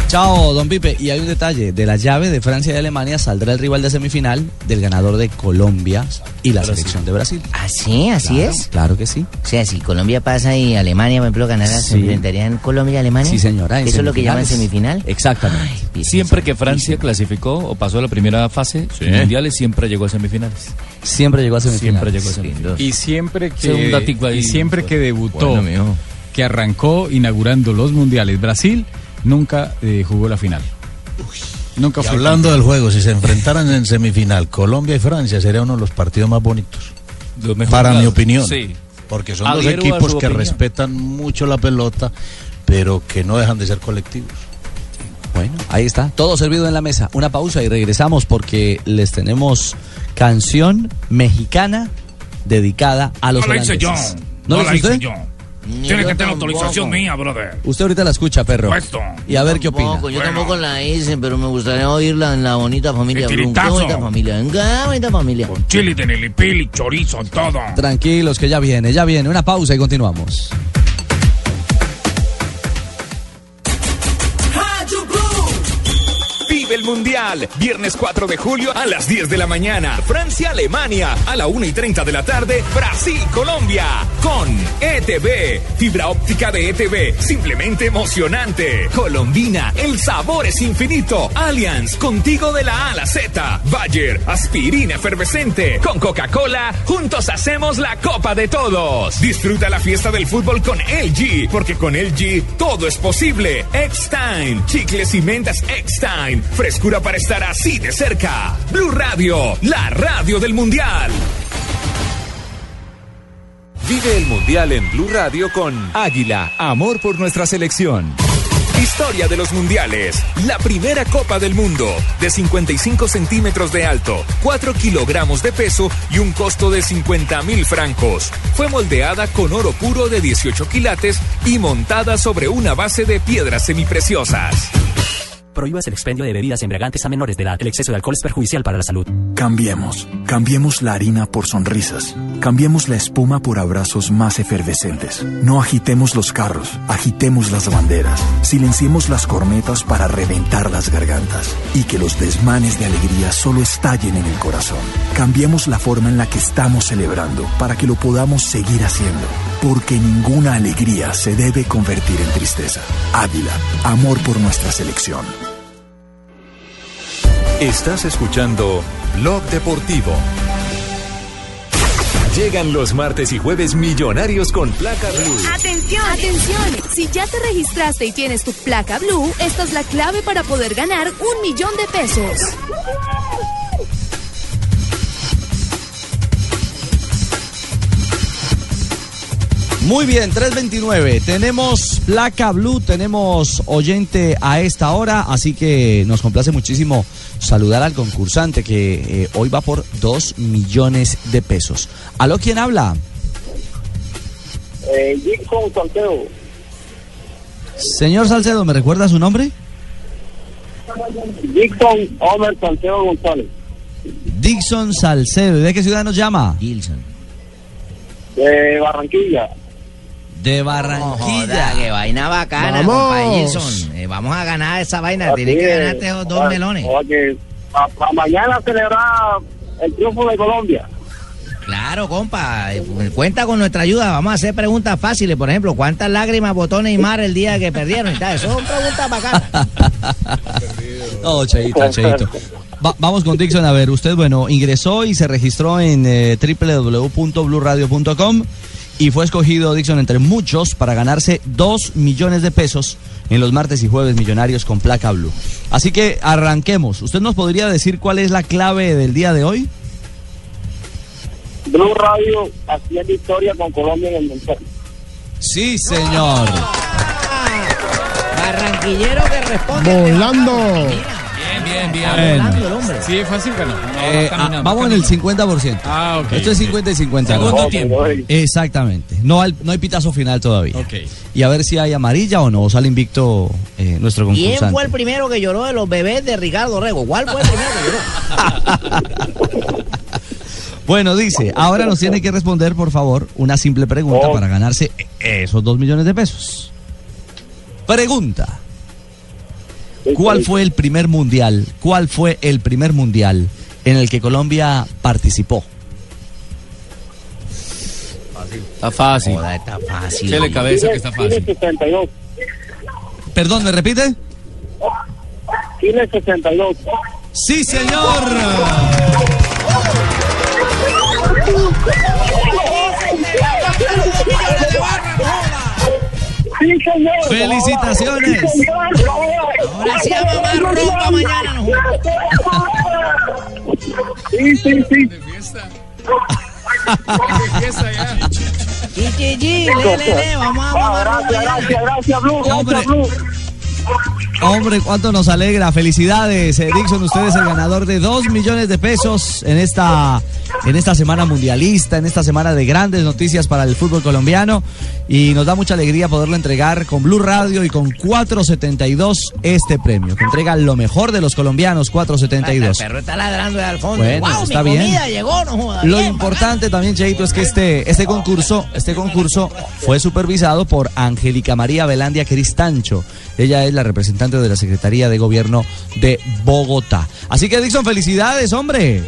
Chao, don Pipe. Y hay un detalle. De la llave de Francia y Alemania saldrá el rival de semifinal del ganador de Colombia y la selección de Brasil. ¿Ah, sí? ¿Así Claro, es? Claro que sí. O sea, si Colombia pasa y Alemania, por ejemplo, ganara, ¿se Sí. enfrentarían Colombia y Alemania? Sí, señora. ¿Eso es lo que llaman semifinales. semifinal? Exactamente. Siempre que Francia clasificó o pasó a la primera fase Sí. mundiales, siempre llegó a semifinales. Siempre llegó a semifinales. Siempre llegó a semifinales. Y siempre que, y siempre que debutó, Bueno, que arrancó inaugurando los mundiales, Brasil nunca eh, jugó la final. Nunca Y fue hablando campeón. del juego, si se enfrentaran en semifinal Colombia y Francia, sería uno de los partidos más bonitos. Para mi opinión. Sí. Porque son dos Adhiero equipos que opinión. respetan mucho la pelota, pero que no dejan de ser colectivos. Bueno, ahí está. Todo servido en la mesa. Una pausa y regresamos porque les tenemos canción mexicana dedicada a los No la hice yo. holandeses. No, ¿No la la hizo hice usted? yo. Tiene que tener autorización mía, brother. Usted ahorita la escucha, perro. Puesto. Y a ver qué opina. Yo tampoco la hice, pero me gustaría oírla en la bonita familia Blum. Qué bonita familia, qué bonita familia. Chili de nilipili, chorizo, todo. Tranquilos, que ya viene, ya viene. Una pausa y continuamos. Vive el Mundial. Viernes 4 de julio a las 10 de la mañana. Francia-Alemania. A la 1 y 30 de la tarde. Brasil-Colombia. Con ETV. Fibra óptica de ETV. Simplemente emocionante. Colombina. El sabor es infinito. Allianz. Contigo de la A a la Z. Bayer. Aspirina efervescente. Con Coca-Cola. Juntos hacemos la Copa de Todos. Disfruta la fiesta del fútbol con LG. Porque con LG todo es posible. X-Time. Chicles y mentas X-Time. Frescura para estar así de cerca. Blue Radio. La radio del Mundial. Vive el Mundial en Blue Radio con Águila, amor por nuestra selección. Historia de los mundiales. La primera Copa del Mundo. De 55 centímetros de alto, 4 kilogramos de peso y un costo de 50 mil francos. Fue moldeada con oro puro de 18 quilates y montada sobre una base de piedras semipreciosas. Prohíbas el expendio de bebidas embriagantes a menores de edad. El exceso de alcohol es perjudicial para la salud. Cambiemos. Cambiemos la harina por sonrisas. Cambiemos la espuma por abrazos más efervescentes. No agitemos los carros, agitemos las banderas. Silenciemos las cornetas para reventar las gargantas. Y que los desmanes de alegría solo estallen en el corazón. Cambiemos la forma en la que estamos celebrando para que lo podamos seguir haciendo. Porque ninguna alegría se debe convertir en tristeza. Águila, amor por nuestra selección. Estás escuchando Blog Deportivo. Llegan los martes y jueves millonarios con placa blue. Atención, atención. Si ya te registraste y tienes tu placa blue, esta es la clave para poder ganar un millón de pesos. Muy bien, 329. Tenemos placa blue, tenemos oyente a esta hora, así que nos complace muchísimo saludar al concursante que eh, hoy va por 2 millones de pesos. ¿Aló, quién habla? Eh, Gibson Santiago. Señor Salcedo, ¿me recuerda su nombre? Dixon Homer Santiago González. Dixon Salcedo. ¿De qué ciudad nos llama? Gilson. De Barranquilla. De Joda, Barranquilla. qué vaina bacana, Vamos. compa Gilson. Eh, vamos a ganar esa vaina. Tienes que ganarte esos dos melones. Para mañana celebrar el triunfo de Colombia. Claro, compa. eh, Cuenta con nuestra ayuda. Vamos a hacer preguntas fáciles. Por ejemplo, ¿cuántas lágrimas botó Neymar el día que perdieron? Y tal. Eso son preguntas bacanas. No, Cheito, Cheito. Va- vamos con Dixon. A ver, usted, bueno, ingresó y se registró en eh, www.bluradio.com y fue escogido, Dixon, entre muchos para ganarse 2 millones de pesos en los martes y jueves millonarios con placa blue. Así que arranquemos. ¿Usted nos podría decir cuál es la clave del día de hoy? Blue Radio haciendo historia con Colombia en el Mundial. Sí, señor. Barranquillero que responde. Volando. Bien, bien, el hombre. Sí, fácil. Eh, ah, vamos en el 50%. Ah, ok. Esto es 50 y 50. Segundo ¿no? tiempo. Exactamente. No, hay- no hay pitazo final todavía. Ok. Y a ver si hay amarilla o no. o Sale invicto eh, nuestro ¿Quién concursante. fue el primero que lloró de los bebés de Ricardo Rego? ¿Cuál fue el primero que lloró? Bueno, dice, ahora nos tiene que responder, por favor, una simple pregunta para ganarse esos dos millones de pesos. Pregunta. ¿Cuál fue el primer mundial? ¿Cuál fue el primer mundial en el que Colombia participó? Está fácil. Está fácil. Chele cabeza que está fácil. 62. Perdón, ¿me repite? Chile 62. Sí, señor. Sí, señor. Felicitaciones. Ahora sí a mamar ropa mañana, no Sí, sí, sí. Sí, sí, sí, le, le, le, vamos a mamar ropa Gracias, gracias, gracias, Blue. Gracias, Blue. Hombre, cuánto nos alegra. Felicidades, eh, Dixon. Usted es el ganador de dos millones de pesos en esta, en esta semana mundialista, en esta semana de grandes noticias para el fútbol colombiano. Y nos da mucha alegría poderlo entregar con Blue Radio y con 472 este premio, que entrega lo mejor de los colombianos, El 472. perro está ladrando de al fondo. Bueno, wow, está mi bien. comida llegó, no joda. Lo bien, importante también, Cheito, es que este, este concurso, este concurso fue supervisado por Angélica María Velandia Cristancho. Ella es la representante de la Secretaría de Gobierno de Bogotá. Así que, Dixon, felicidades, hombre.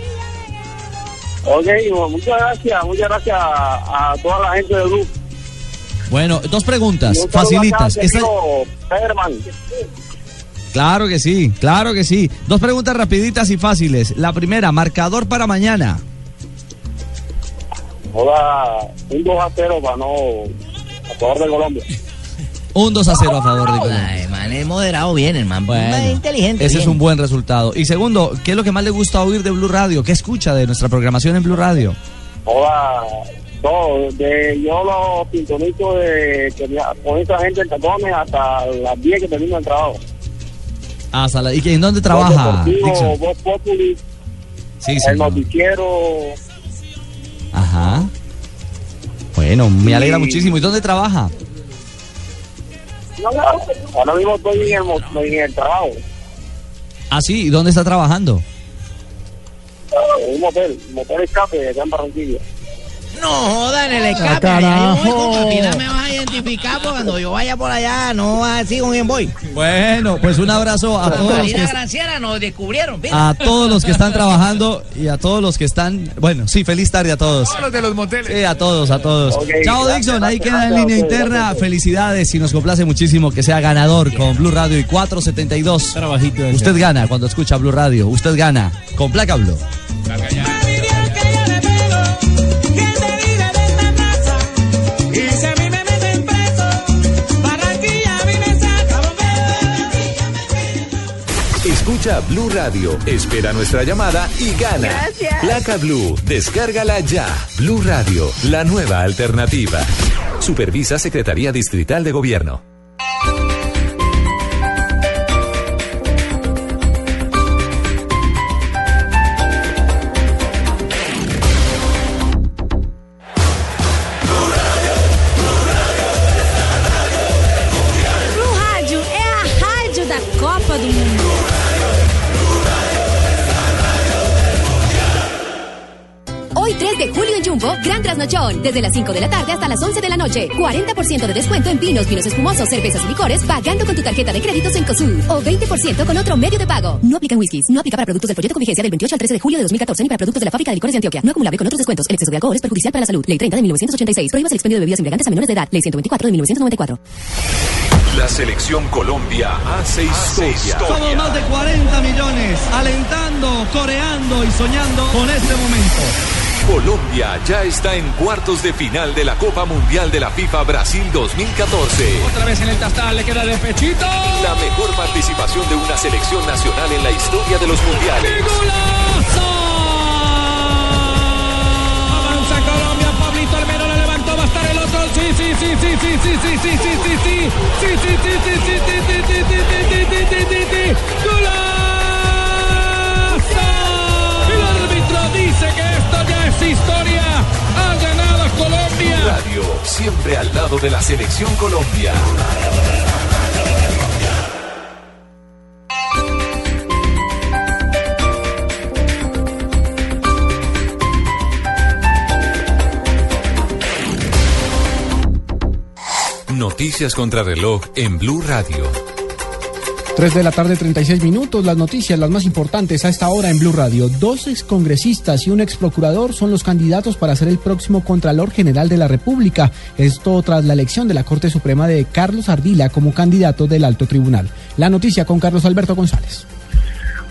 Ok, muchas gracias, muchas gracias a, a toda la gente del grupo. Bueno, dos preguntas, facilitas. Esta-. Claro que sí, claro que sí. Dos preguntas rapiditas y fáciles. La primera, marcador para mañana. Joda, un 2 a 0 para no a favor de Colombia. Un 2 a 0 a favor de Colombia. Ay, man, es moderado bien, el man. Bueno, Man, inteligente. Ese es un buen resultado. Y segundo, ¿qué es lo que más le gusta oír de Blue Radio? ¿Qué escucha de nuestra programación en Blue Radio? Joda, todo, de, yo lo sintonizo de que con esa gente en tacones hasta las 10 que termino el trabajo. Ah, Sala- ¿Y que- en dónde trabaja? Voz Populi, Sí, el señor. noticiero. Ajá. Bueno, me alegra Sí. muchísimo. ¿Y dónde trabaja? No, no, ahora mismo estoy en el, en el trabajo, Ah, sí. ¿Y dónde está trabajando? en un motel, motel escape acá en Barranquilla. No joda en el escape. carajo. allá yo voy con Catina, me vas a identificar porque cuando yo vaya por allá no vas a decir con quién voy. Bueno, pues un abrazo a todos los Marina que Granciera nos descubrieron. mira. a todos los que están trabajando y a todos los que están, bueno, sí, feliz tarde a todos. Todos los de los moteles. Sí, a todos, a todos. Chao gracias, Dixon, ahí gracias, queda en línea a interna. gracias. Felicidades y nos complace muchísimo que sea ganador con Blue Radio y 472. Trabajito de Usted gana cuando escucha Blue Radio, usted gana con placa Blue. Escucha Blue Radio, espera nuestra llamada y gana. Gracias. Placa Blue, descárgala ya. Blue Radio, la nueva alternativa. Supervisa Secretaría Distrital de Gobierno. Desde las 5 de la tarde hasta las 11 de la noche. 40% de descuento en vinos, vinos espumosos, cervezas y licores, pagando con tu tarjeta de créditos en COSUD. O 20% con otro medio de pago. No aplican whiskies. No aplica para productos del folleto con vigencia del 28 al 13 de julio de 2014 ni para productos de la fábrica de licores de Antioquia. No acumulable con otros descuentos. El exceso de alcohol es perjudicial para la salud. Ley 30 de 1986. Prohíbas el expendio de bebidas embriagantes a menores de edad. Ley 124 de 1994. La selección Colombia hace historia. Somos más de 40 millones alentando, coreando y soñando con este momento. Colombia ya está en cuartos de final de la Copa Mundial de la FIFA Brasil 2014. Otra vez en el tastal, le queda de pechito. La mejor participación de una selección nacional en la historia de los mundiales. Avanza Colombia, Pablito Almero la levantó, va a estar el otro. Sí, sí, sí, sí, sí, sí, sí, sí, sí, sí, sí. Sí, sí, sí, sí, sí, sí, sí, sí, sí, sí, que esto ya es historia. Ha ganado Colombia. Radio, siempre al lado de la selección Colombia. Noticias contra reloj en Blue Radio. 3 de la tarde, 36 minutos. Las noticias, las más importantes a esta hora en Blue Radio. Dos excongresistas y un exprocurador son los candidatos para ser el próximo Contralor General de la República. Esto tras la elección de la Corte Suprema de Carlos Ardila como candidato del Alto Tribunal. La noticia con Carlos Alberto González.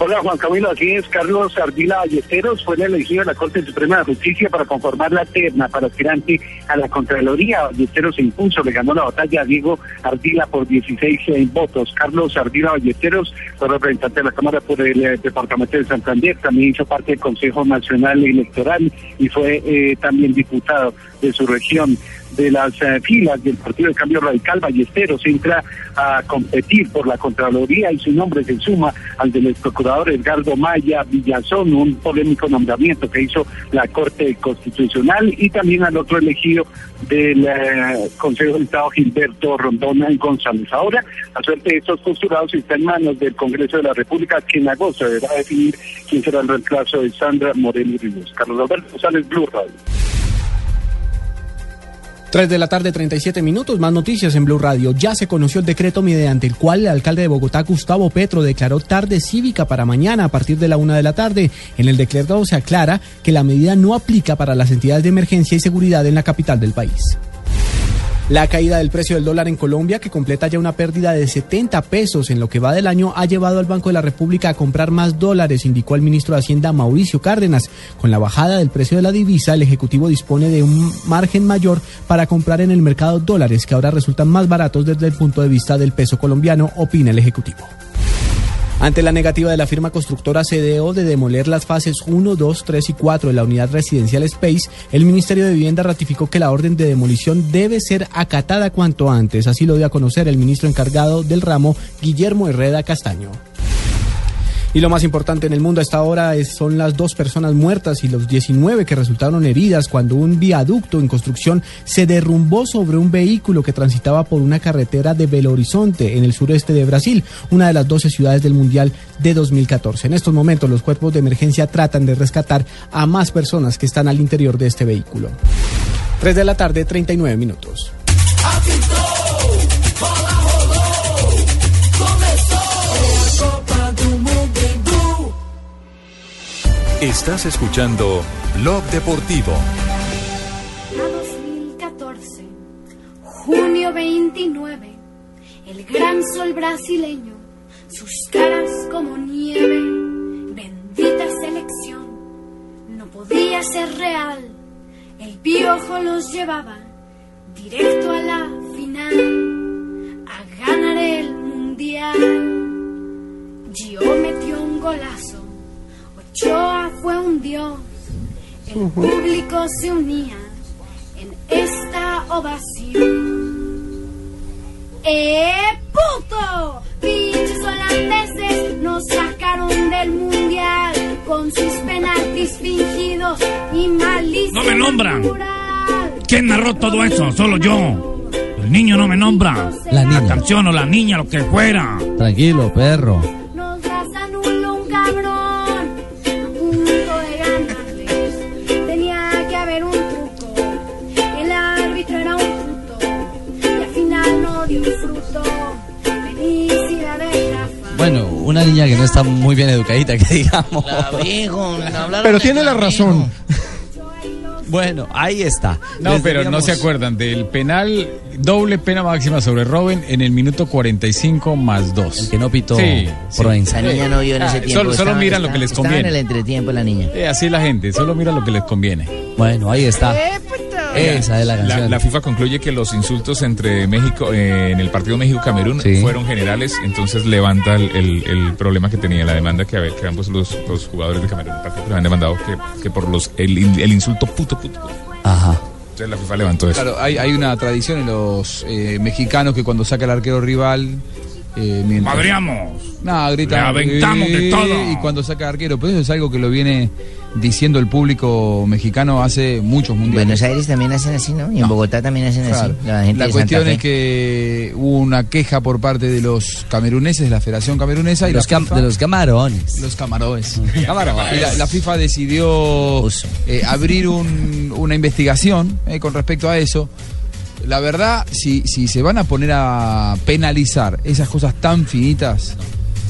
Hola Juan Camilo, aquí es Carlos Ardila Ballesteros, fue elegido de la Corte Suprema de Justicia para conformar la terna para aspirante a la Contraloría. Ballesteros se impuso, le ganó la batalla a Diego Ardila por 16 eh, votos. Carlos Ardila Ballesteros fue representante de la Cámara por el eh, Departamento de Santander, también hizo parte del Consejo Nacional Electoral y fue eh, también diputado de su región de las eh, filas del Partido de Cambio Radical, Ballesteros entra a competir por la Contraloría y su nombre se suma al del procurador Edgardo Maya Villazón, un polémico nombramiento que hizo la Corte Constitucional y también al otro elegido del eh, Consejo de Estado Gilberto Rondona González. Ahora, la suerte de estos postulados está en manos del Congreso de la República, que en agosto deberá definir quién será el reemplazo de Sandra Moreno Ríos. Carlos Alberto González, Blue Radio. 3 de la tarde, 37 minutos. Más noticias en Blue Radio. Ya se conoció el decreto mediante el cual el alcalde de Bogotá, Gustavo Petro, declaró tarde cívica para mañana a partir de la una de la tarde. En el decreto se aclara que la medida no aplica para las entidades de emergencia y seguridad en la capital del país. La caída del precio del dólar en Colombia, que completa ya una pérdida de 70 pesos en lo que va del año, ha llevado al Banco de la República a comprar más dólares, indicó el ministro de Hacienda Mauricio Cárdenas. Con la bajada del precio de la divisa, el Ejecutivo dispone de un margen mayor para comprar en el mercado dólares, que ahora resultan más baratos desde el punto de vista del peso colombiano, opina el Ejecutivo. Ante la negativa de la firma constructora CDO de demoler las fases 1, 2, 3 y 4 de la unidad residencial Space, el Ministerio de Vivienda ratificó que la orden de demolición debe ser acatada cuanto antes. Así lo dio a conocer el ministro encargado del ramo, Guillermo Herrera Castaño. Y lo más importante en el mundo a esta hora es- son las dos personas muertas y los 19 que resultaron heridas cuando un viaducto en construcción se derrumbó sobre un vehículo que transitaba por una carretera de Belo Horizonte en el sureste de Brasil, una de las 12 ciudades del Mundial de 2014. En estos momentos los cuerpos de emergencia tratan de rescatar a más personas que están al interior de este vehículo. 3 de la tarde, 39 minutos. Estás escuchando Blog Deportivo. A 2014, junio 29, el gran sol brasileño, sus caras como nieve, bendita selección, no podía ser real, el piojo los llevaba directo a la final, a ganar el mundial. Gio metió un golazo, Ochoa fue un dios, el público se unía en esta ovación. ¡Eh, puto! Pinches holandeses nos sacaron del mundial con sus penaltis fingidos y malísimos. No me nombran. ¿Quién narró todo eso? Solo yo. El niño no me nombra. La niña. canción o la niña, lo que fuera. Tranquilo, perro. Bueno, una niña que no está muy bien educadita, que digamos. Pero tiene la razón. Bueno, ahí está. No, Les pero no se acuerdan del penal, doble pena máxima sobre Robin en el minuto 45 más 2. El que no pitó La Proenza. niña no vio en ese tiempo. Ah, Solo, solo estaba- miran lo que les estaba en el conviene. entretiempo la niña. Eh, así la gente, solo mira lo que les conviene. Bueno, ahí está. Esa es la La, canción. la FIFA concluye que los insultos entre México, eh, en el partido México-Camerún Sí. fueron generales, entonces levanta el, el- el problema que tenía la demanda que, que ambos los, los jugadores de Camerún particular habían demandado que, que por los el, el insulto puto puto. puto. Ajá. Entonces la FIFA levantó eso. Claro, hay, hay una tradición en los eh, mexicanos que cuando saca el arquero rival. Eh, mientras- Madreamos. No, grita. Le aventamos de todo. Y cuando saca arquero. Pero eso es algo que lo viene diciendo el público mexicano hace muchos mundiales. Buenos Aires también hacen así, ¿no? Y en Bogotá también hacen Claro. así. La, gente La de cuestión Santa es que hubo una queja por parte de los cameruneses, de la Federación Camerunesa y Los la cam- FIFA- de los camarones. Los camarones. Camarones. Y la, la FIFA decidió eh, abrir un- una investigación eh, con respecto a eso. la verdad, si, si se van a poner a penalizar esas cosas tan finitas,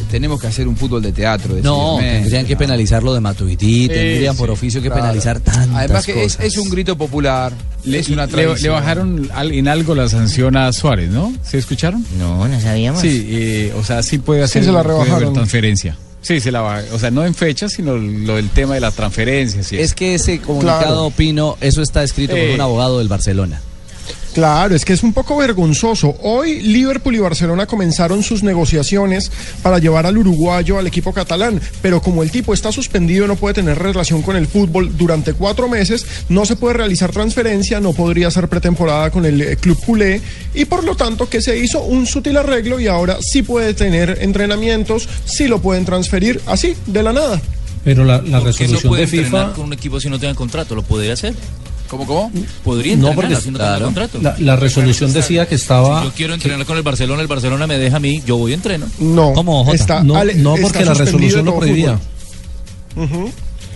tenemos que hacer un fútbol de teatro. No, tendrían que penalizar lo de Matuidi, tendrían por sí, oficio que claro. penalizar tantas Además que es, cosas. es un grito popular, Le, es una le- bajaron al- en algo la sanción a Suárez, ¿no? ¿Se escucharon? No, no sabíamos. Sí, eh, o sea, sí puede Sí, hacer se la rebajaron. transferencia. Sí, se la baja. O sea, no en fecha, sino lo del tema de las transferencias. Y Es que ese comunicado, Claro. Pino, eso está escrito por Eh. un abogado del Barcelona. Claro, es que es un poco vergonzoso. Hoy Liverpool y Barcelona comenzaron sus negociaciones para llevar al uruguayo al equipo catalán, pero como el tipo está suspendido, no puede tener relación con el fútbol durante cuatro meses, no se puede realizar transferencia, no podría hacer pretemporada con el eh, club culé y por lo tanto que se hizo un sutil arreglo y ahora sí puede tener entrenamientos, sí lo pueden transferir así, de la nada. Pero la, la ¿Por qué no resolución puede de FIFA. con un equipo si no tenga contrato? ¿Lo podría hacer? ¿Cómo, cómo? Podría No, entrenar porque- si no claro. contrato. La, la resolución decía que estaba. Si yo quiero entrenar con el Barcelona, el Barcelona me deja a mí, yo voy y entreno. No, ¿Cómo, está, no, Ale- no, está porque la resolución lo prohibía. fútbol. Ujú.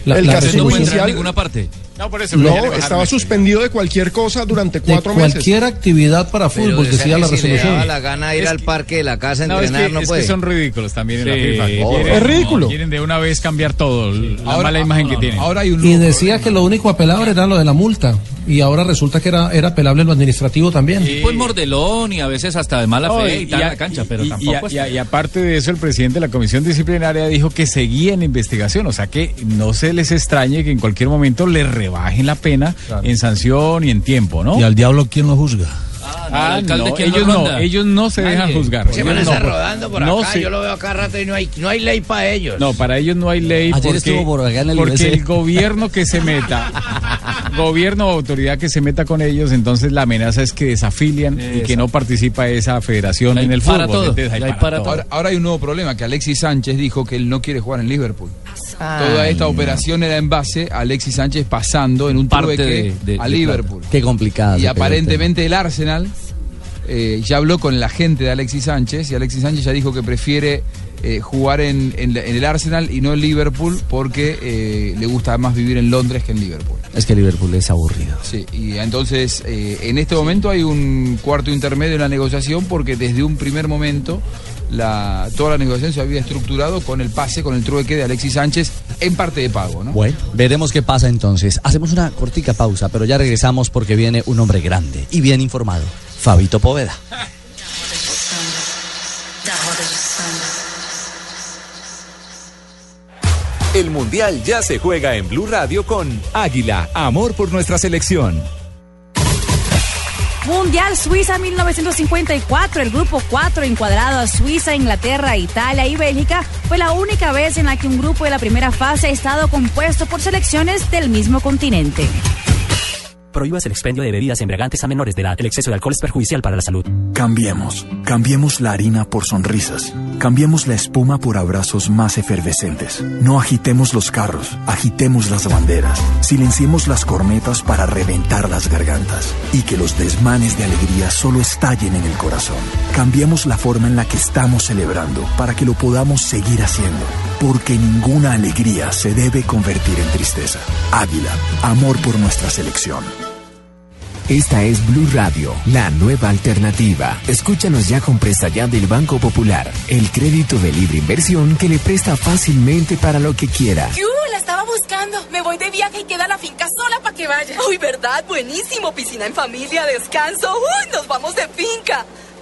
La, El la caso Usted no puede entrenar en resolución ninguna parte. No, por eso. No, le estaba suspendido de cualquier cosa durante de cuatro meses. cualquier actividad para fútbol, decía la resolución. la gana ir Es al que- parque de la casa a No, es entrenar, que, no es que son ridículos también en la Sí. FIFA. Oh, Quieren- es ridículo. Quieren de una vez cambiar todo, la Ahora- mala imagen que tienen. Ahora hay un Y decía que lo único apelable era lo de la multa. Y ahora resulta que era, era apelable lo administrativo también. Pues mordelón y a veces hasta de mala No, fe y, tal a- en la cancha, pero y- tampoco y es- y y aparte de eso, el presidente de la comisión disciplinaria dijo que seguía en investigación, o sea que no se les extrañe que en cualquier momento le rebajen la pena en sanción y en tiempo, ¿no? ¿Y al diablo quién lo juzga? Ah, no, Ah, no, ¿quién lo ellos no, ellos no se dejan Nadie. juzgar. Se van a estar no, rodando por no acá, se- yo lo veo acá rato y no hay, no hay ley para ellos. No, para ellos no hay ley Ayer porque, estuvo por acá en el porque el gobierno que se meta, gobierno o autoridad que se meta con ellos, entonces la amenaza es que desafilian y que no participa esa federación en el para fútbol. todo, Entonces, hay hay para para todo. todo. Ahora, ahora hay un nuevo problema, que Alexis Sánchez dijo que él no quiere jugar en Liverpool. Ay, Toda esta no. operación era en base a Alexis Sánchez pasando en un Parte trueque de- de- a de Liverpool. Qué complicada. Y aparentemente el Arsenal eh, ya habló con la gente de Alexis Sánchez y Alexis Sánchez ya dijo que prefiere eh, jugar en, en el Arsenal y no en Liverpool porque eh, le gusta más vivir en Londres que en Liverpool. Es que Liverpool es aburrido. Sí, y entonces eh, en este momento hay un cuarto intermedio en la negociación porque desde un primer momento la, toda la negociación se había estructurado con el pase, con el trueque de Alexis Sánchez en parte de pago, ¿no? Bueno, veremos qué pasa entonces. Hacemos una cortica pausa, pero ya regresamos porque viene un hombre grande y bien informado. Fabito Poveda. El Mundial ya se juega en Blue Radio con Águila, amor por nuestra selección. Mundial Suiza 1954, el grupo 4 encuadrado a Suiza, Inglaterra, Italia y Bélgica, fue la única vez en la que un grupo de la primera fase ha estado compuesto por selecciones del mismo continente. Prohíbas el expendio de bebidas embriagantes a menores de edad. El exceso de alcohol es perjudicial para la salud. Cambiemos, cambiemos la harina por sonrisas, cambiemos la espuma por abrazos más efervescentes. No agitemos los carros, agitemos las banderas, silenciemos las cornetas para reventar las gargantas y que los desmanes de alegría solo estallen en el corazón. Cambiemos la forma en la que estamos celebrando para que lo podamos seguir haciendo, porque ninguna alegría se debe convertir en tristeza. Águila, amor por nuestra selección. Esta es Blue Radio, la nueva alternativa. Escúchanos ya con Presta Ya del Banco Popular, el crédito de libre inversión que le presta fácilmente para lo que quiera. ¡Yu! La estaba buscando. Me voy de viaje y queda la finca sola para que vaya. Uy, ¿verdad? Buenísimo. Piscina en familia, descanso. Uy, nos vamos de finca.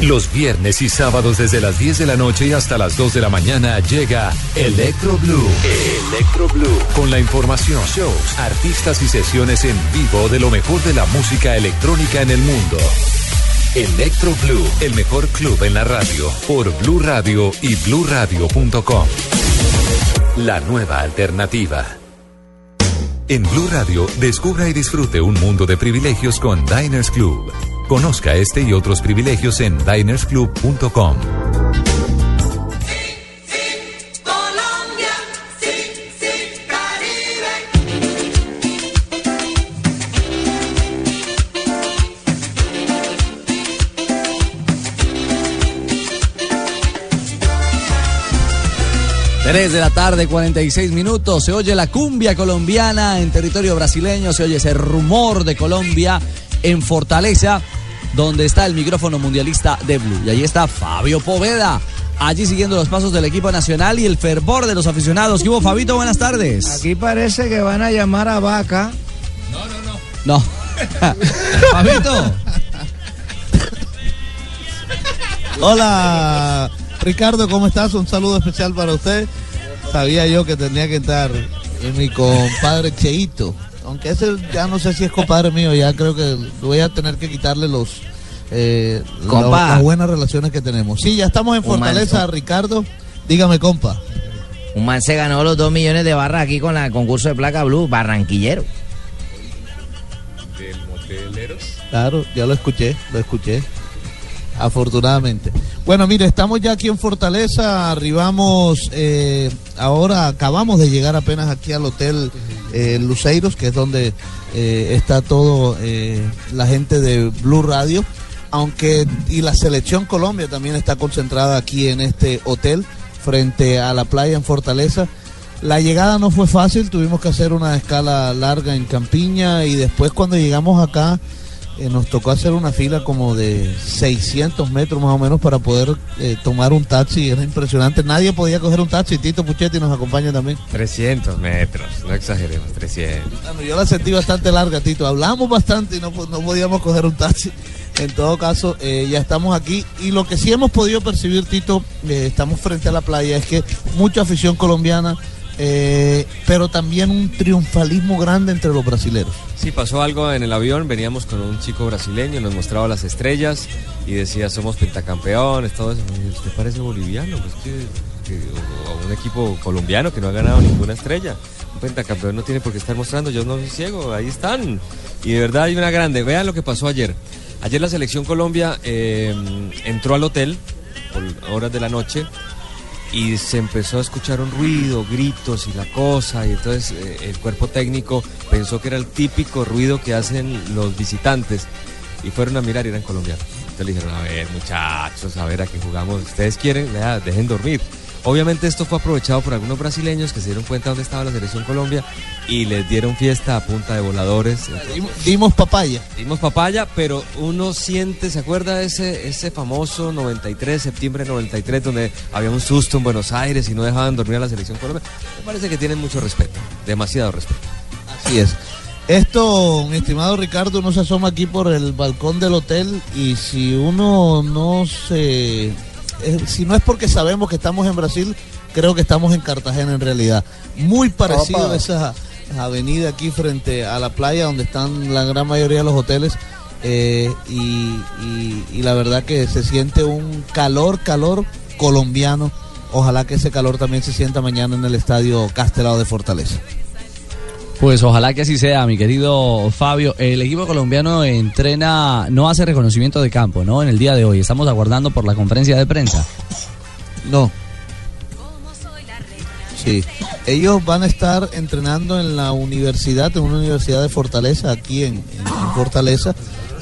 Los viernes y sábados desde las 10 de la noche y hasta las 2 de la mañana llega Electro Blue. Electro Blue. Con la información, shows, artistas y sesiones en vivo de lo mejor de la música electrónica en el mundo. Electro Blue, el mejor club en la radio, por Blue Radio y bluradio.com. La nueva alternativa. En Blue Radio, descubra y disfrute un mundo de privilegios con Diners Club. Conozca este y otros privilegios en dinersclub.com. Sí, sí, Colombia, sí, sí, Caribe. Tres de la tarde, 46 minutos. Se oye la cumbia colombiana en territorio brasileño. Se oye ese rumor de Colombia en Fortaleza, donde está el micrófono mundialista de Blue. Y ahí está Fabio Poveda. Allí siguiendo los pasos del equipo nacional y el fervor de los aficionados. ¿Qué hubo, Fabito? Buenas tardes. Aquí parece que van a llamar a Vaca. No. Fabito. Hola, Ricardo, ¿cómo estás? Un saludo especial para usted. Sabía yo que tenía que estar mi compadre Cheito. Aunque ese ya no sé si es compadre mío, ya creo que voy a tener que quitarle los eh, Compa. la- las buenas relaciones que tenemos. Sí, ya estamos en Un Fortaleza. Ricardo. Dígame, compa. Un man se ganó los dos millones de barras aquí con la concurso de placa blue, barranquillero. Del Moteleros. Claro, ya lo escuché, lo escuché. Afortunadamente. Bueno, mire, estamos ya aquí en Fortaleza, arribamos, eh, ahora acabamos de llegar apenas aquí al Hotel eh, Luceiros, que es donde eh, está todo eh, la gente de Blue Radio, aunque y la selección Colombia también está concentrada aquí en este hotel, frente a la playa en Fortaleza. La llegada no fue fácil, tuvimos que hacer una escala larga en Campiña y después cuando llegamos acá eh, nos tocó hacer una fila como de 600 metros más o menos para poder eh, tomar un taxi, era impresionante, nadie podía coger un taxi, Tito Puchetti nos acompaña también. 300 metros, no exageremos, 300. Bueno, yo la sentí bastante larga, Tito, hablamos bastante y no, po- no podíamos coger un taxi. En todo caso, eh, ya estamos aquí y lo que sí hemos podido percibir, Tito, eh, estamos frente a la playa, es que mucha afición colombiana, eh, pero también un triunfalismo grande entre los brasileros. Sí, pasó algo en el avión, veníamos con un chico brasileño, nos mostraba las estrellas y decía somos pentacampeones, todo eso. ¿Usted parece boliviano? Pues o un equipo colombiano que no ha ganado ninguna estrella. Un pentacampeón no tiene por qué estar mostrando, yo no soy ciego, ahí están. Y de verdad hay una grande. Vean lo que pasó ayer. Ayer la selección Colombia eh, entró al hotel por horas de la noche y se empezó a escuchar un ruido, gritos y la cosa, y entonces eh, el cuerpo técnico pensó que era el típico ruido que hacen los visitantes y fueron a mirar y eran colombianos. Entonces le dijeron, a ver muchachos, a ver a qué jugamos, ustedes quieren, Vea, dejen dormir. Obviamente esto fue aprovechado por algunos brasileños que se dieron cuenta dónde estaba la selección Colombia y les dieron fiesta a punta de voladores. Dimos papaya. Dimos papaya, pero uno siente, ¿se acuerda ese, ese famoso 93, septiembre de 93, donde había un susto en Buenos Aires y no dejaban dormir a la selección Colombia? Me parece que tienen mucho respeto, demasiado respeto. Así es. Esto, mi estimado Ricardo, uno se asoma aquí por el balcón del hotel y si uno no se... eh, si no es porque sabemos que estamos en Brasil, creo que estamos en Cartagena en realidad. Muy parecido Opa. a esa avenida aquí frente a la playa donde están la gran mayoría de los hoteles. eh, y, y- y la verdad que se siente un calor, calor colombiano. Ojalá que ese calor también se sienta mañana en el estadio Castelao de Fortaleza. Pues ojalá que así sea, mi querido Fabio. El equipo colombiano entrena, no hace reconocimiento de campo, ¿no? En el día de hoy. Estamos aguardando por la conferencia de prensa. No. Sí, ellos van a estar entrenando en la universidad, en una universidad de Fortaleza, aquí en, Fortaleza,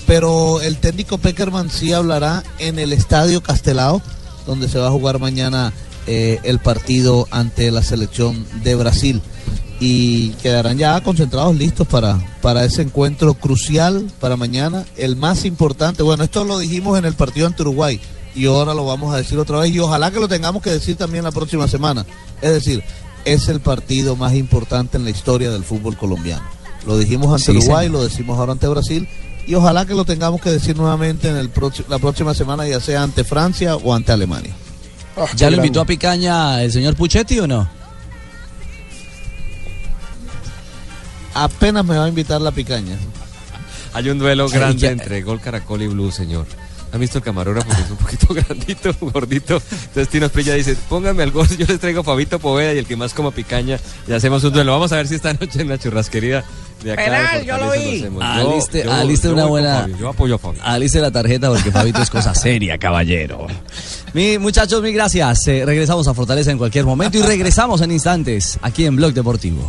pero el técnico Peckerman sí hablará en el Estadio Castelao, donde se va a jugar mañana eh, el partido ante la selección de Brasil. Y quedarán ya concentrados, listos para, para ese encuentro crucial para mañana, el más importante. Bueno, esto lo dijimos en el partido ante Uruguay y ahora lo vamos a decir otra vez y ojalá que lo tengamos que decir también la próxima semana. Es decir, es el partido más importante en la historia del fútbol colombiano. Lo dijimos ante Sí, Uruguay, señor. lo decimos ahora ante Brasil y ojalá que lo tengamos que decir nuevamente en el próximo- la próxima semana, ya sea ante Francia o ante Alemania. ¿Ya lo invitó a Picaña el señor Puchetti o no? Apenas me va a invitar la picaña. Hay un duelo grande entre Gol Caracol y Blue, señor. ¿Han visto el camarógrafo que es un poquito grandito, gordito? Entonces Tino Esprilla dice, póngame al gol, yo les traigo a Fabito Poveda y el que más coma picaña y hacemos un duelo. Vamos a ver si esta noche en la churrasquería de acá de Penal, yo lo vi. Yo- Aliste, yo- aliste yo una buena. Fabio, yo apoyo a Fabio. Aliste la tarjeta porque Fabito es cosa seria, caballero. Mi, muchachos, mil gracias. Eh, regresamos a Fortaleza en cualquier momento y regresamos en instantes aquí en Blog Deportivo.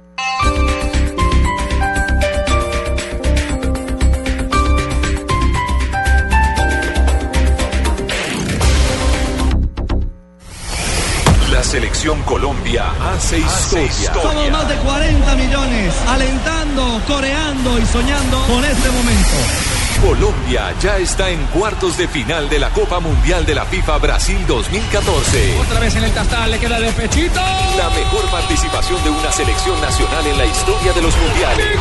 La selección Colombia hace historia. Somos más de 40 millones, alentando, coreando y soñando con este momento. Colombia ya está en cuartos de final de la Copa Mundial de la FIFA Brasil 2014. Otra vez en el tastal, le queda de pechito. La mejor participación de una selección nacional en la historia de los mundiales.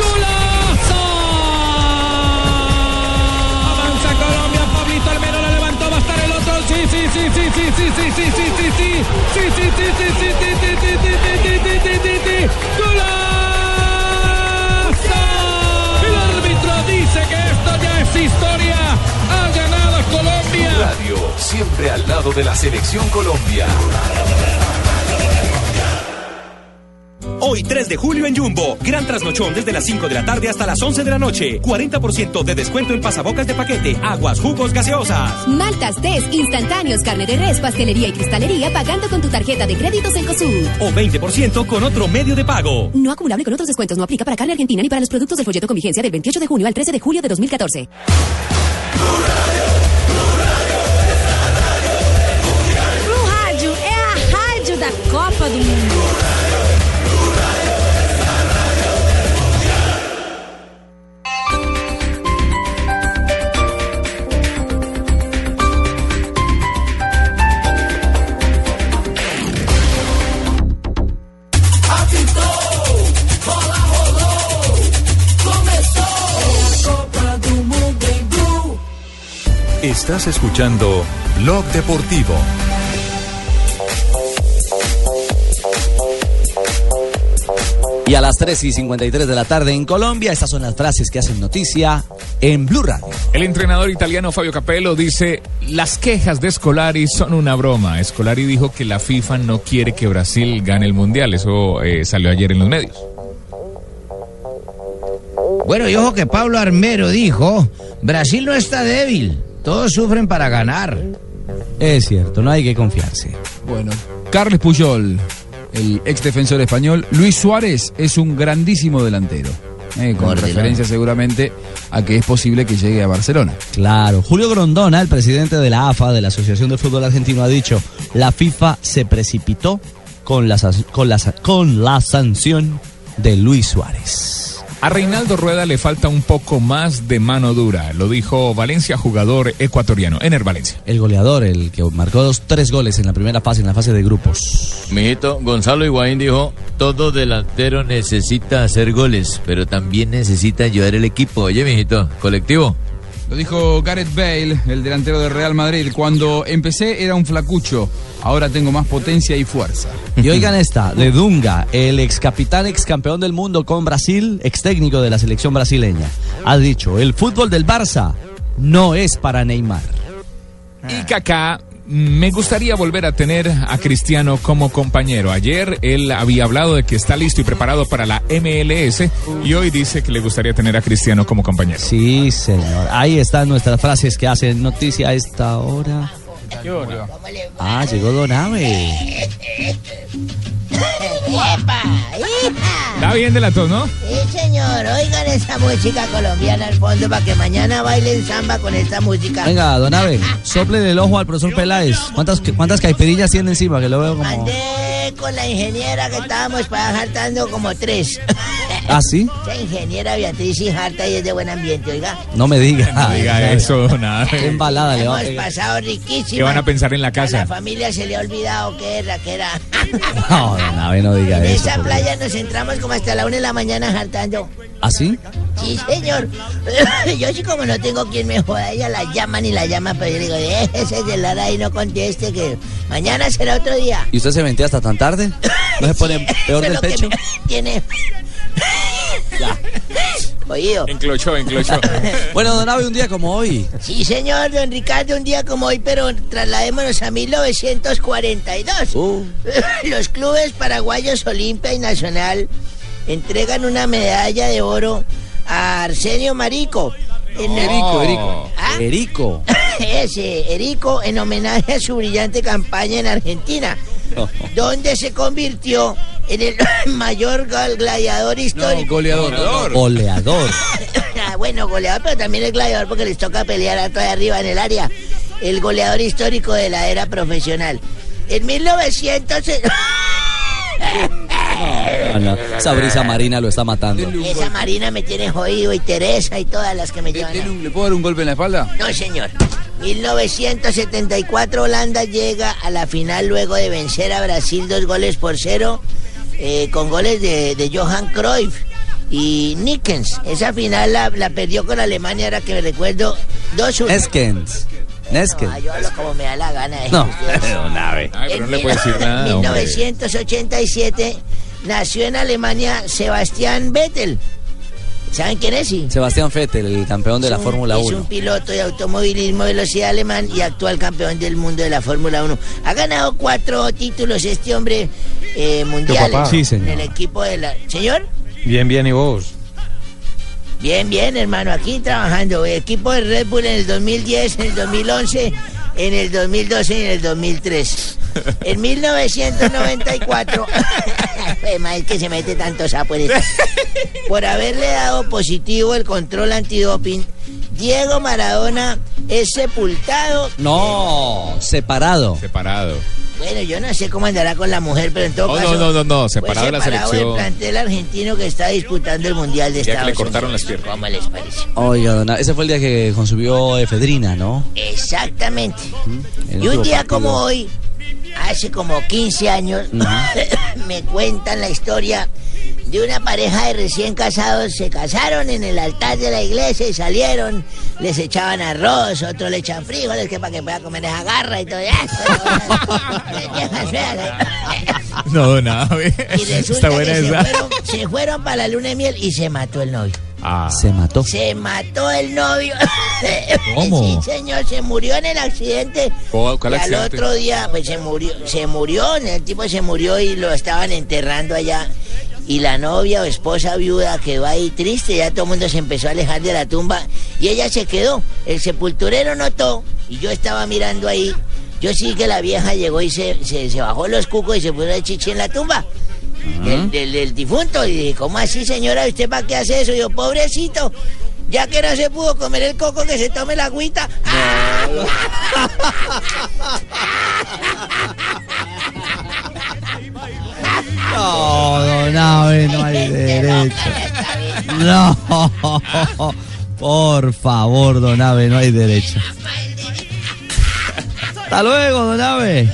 Avanza Colombia, Pablito Almero la levantó, va a estar el otro. Sí, sí, sí, sí, sí, sí, sí, sí, sí, sí, sí. Sí, sí, sí, sí, sí, sí, sí, sí, sí, sí, dice que esto ya es historia. Ha ganado Colombia. Radio, siempre al lado de la selección Colombia. Hoy 3 de julio en Jumbo, gran trasnochón desde las 5 de la tarde hasta las 11 de la noche. 40% de descuento en pasabocas de paquete, aguas, jugos, gaseosas. Maltas, tés, instantáneos, carne de res, pastelería y cristalería pagando con tu tarjeta de créditos en COSUD. O 20% con otro medio de pago. No acumulable con otros descuentos. No aplica para carne argentina ni para los productos del folleto con vigencia del 28 de junio al 13 de julio de 2014. Estás escuchando Blog Deportivo. Y a las 3 y 53 de la tarde en Colombia, estas son las frases que hacen noticia en Blue Radio. El entrenador italiano Fabio Capello dice, las quejas de Scolari son una broma. Scolari dijo que la FIFA no quiere que Brasil gane el Mundial. Eso eh, salió ayer en los medios. Bueno, y ojo que Pablo Armero dijo, Brasil no está débil, todos sufren para ganar. Es cierto, no hay que confiarse. Bueno, Carles Puyol, el ex defensor español. Luis Suárez es un grandísimo delantero. eh, con referencia seguramente a que es posible que llegue a Barcelona. Claro, Julio Grondona, el presidente de la AFA, de la Asociación de Fútbol Argentino, ha dicho, la FIFA se precipitó con la, con la, con la sanción de Luis Suárez. A Reinaldo Rueda le falta un poco más de mano dura, lo dijo Valencia, jugador ecuatoriano, Ener Valencia. El goleador, el que marcó dos, tres goles en la primera fase, en la fase de grupos. Mijito, Gonzalo Higuaín dijo, todo delantero necesita hacer goles, pero también necesita ayudar el equipo. Oye, mijito, colectivo. Lo dijo Gareth Bale, el delantero de Real Madrid. Cuando empecé era un flacucho, ahora tengo más potencia y fuerza. Y oigan esta, de Dunga, el ex capitán, ex campeón del mundo con Brasil, ex técnico de la selección brasileña, ha dicho, el fútbol del Barça no es para Neymar. Y Kaká, me gustaría volver a tener a Cristiano como compañero. Ayer él había hablado de que está listo y preparado para la MLS y hoy dice que le gustaría tener a Cristiano como compañero. Sí, señor. Ahí están nuestras frases que hacen noticia a esta hora. Ah, llegó Don Ave. ¡Epa! ¡Hija! Está bien de la tos, ¿no? Sí, señor. Oigan esa música colombiana al fondo para que mañana bailen samba con esta música. Venga, Don Ave, sople el ojo al profesor Peláez. ¿Cuántas, cuántas caipirinhas tiene encima? Que lo veo como... Andé con la ingeniera que estábamos para hartando como tres. ¿Ah, sí? Esa ingeniera Beatriz sí harta y es de buen ambiente, oiga. No me diga. No diga eso, Don Ave. Qué embalada le va. Hemos pasado riquísimo. ¿Qué van a pensar en la A casa? la familia se le ha olvidado que era, que era. No, Don Ave, no diga En eso. esa por Dios. playa nos entramos como hasta la una de la mañana hartando. ¿Ah, sí? Sí, señor. Yo sí como no tengo quien me joda, ella la llama ni la llama, pero yo le digo, déjese de lara ahí, no conteste, que mañana será otro día. ¿Y usted se mentía hasta tan tarde? ¿No se pone peor del pecho? me tiene... Oído. Enclochó, enclochó. Bueno, don Abe, un día como hoy. Sí, señor, don Ricardo, un día como hoy, pero trasladémonos a 1942. Uh. Los clubes paraguayos Olimpia y Nacional entregan una medalla de oro a Arsenio Marico. En el- Erico, Erico. ¿Ah? Erico. Ese, Erico, en homenaje a su brillante campaña en Argentina, donde se convirtió en el mayor gol- gladiador histórico. goleador. Goleador. Ah, bueno, goleador, pero también es gladiador porque les toca pelear ahí arriba en el área. El goleador histórico de la era profesional. En 1900... Ah, no. Esa brisa marina lo está matando. Esa Marina me tiene jodido y Teresa y todas las que me llevan. ¿Le puedo dar un golpe en la espalda? No, señor. 1974 Holanda llega a la final luego de vencer a Brasil dos goles por cero eh, con goles de, de Johan Cruyff y Nickens. Esa final la, la perdió con Alemania, ahora que me recuerdo, 2-1. Neskens. Neskens. Ah, yo hablo como me da la gana. eh. No. Ay, pero no le puede decir nada, En hombre. 1987 nació en Alemania Sebastián Vettel. ¿Saben quién es? Sí? Sebastián Vettel, el campeón de la Es Fórmula Es 1. un piloto de automovilismo velocidad alemán y actual campeón del mundo de la Fórmula 1. Ha ganado cuatro títulos este hombre eh, mundiales. papá. Sí, señor. En el equipo de la... ¿Señor? Bien, bien, ¿y vos? Bien, bien, hermano, aquí trabajando. Equipo de Red Bull en el 2010, en el 2011, en el 2012 y en el 2003. En 1994, Además, es que se mete tanto sapo en esto. Por haberle dado positivo el control antidoping, Diego Maradona es sepultado. No, separado. Separado. Bueno, yo no sé cómo andará con la mujer, pero en todo No, caso. no, no, no, no, separado de la selección. del plantel argentino que está disputando el Mundial de Ya que Estados le cortaron Unidos. las piernas. ¿Cómo les parece? Oiga, don Abe, ese fue el día que consumió efedrina, ¿no? Exactamente. El Y un día partido. como hoy, hace como 15 años, me cuentan la historia de una pareja de recién casados. Se casaron en el altar de la iglesia y salieron. Les echaban arroz, otros le echan frijoles que para que pueda comer esa garra y todo eso. No, nada, resulta Está buena que se esa. fueron, se fueron para la luna de miel y se mató el novio. Ah. Se mató. Se mató el novio. ¿Cómo? Sí, señor, se murió en el accidente. ¿Cuál- cuál y al accidente? otro día, pues se murió, se murió, el tipo se murió y lo estaban enterrando allá. Y la novia o esposa viuda quedó ahí triste, ya todo el mundo se empezó a alejar de la tumba y ella se quedó. El sepulturero notó y yo estaba mirando ahí. Yo sí que la vieja llegó y se, se, se bajó los cucos y se puso el chichi en la tumba del, del- del difunto. Y dije, ¿cómo así, señora? ¿Usted para qué hace eso? Y yo, pobrecito, ya que no se pudo comer el coco, que se tome la agüita. No, don Abe, no hay derecho. No, por favor, don Abe, no hay derecho. Hasta luego, don Abe.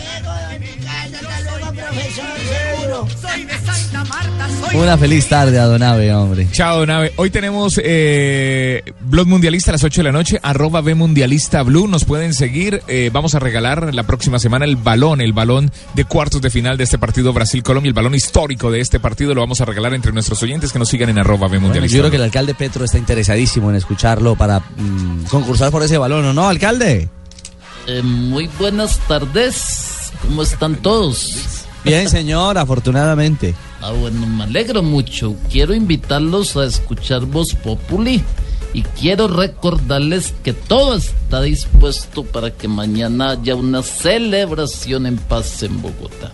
Una feliz tarde a don Abe, hombre. Chao, Nave. Hoy tenemos eh, Blog Mundialista a las 8 de la noche, arroba B Mundialista Blue. Nos pueden seguir. Eh, vamos a regalar la próxima semana el balón, el balón de cuartos de final de este partido Brasil-Colombia, el balón histórico de este partido. Lo vamos a regalar entre nuestros oyentes que nos sigan en arroba B Bueno, Mundialista. yo creo que el alcalde Petro está interesadísimo en escucharlo para mm, concursar por ese balón, ¿o no, alcalde? Eh, muy buenas tardes. ¿Cómo están todos? Bien, señor, afortunadamente. Ah, bueno, me alegro mucho. Quiero invitarlos a escuchar Voz Populi y quiero recordarles que todo está dispuesto para que mañana haya una celebración en paz en Bogotá.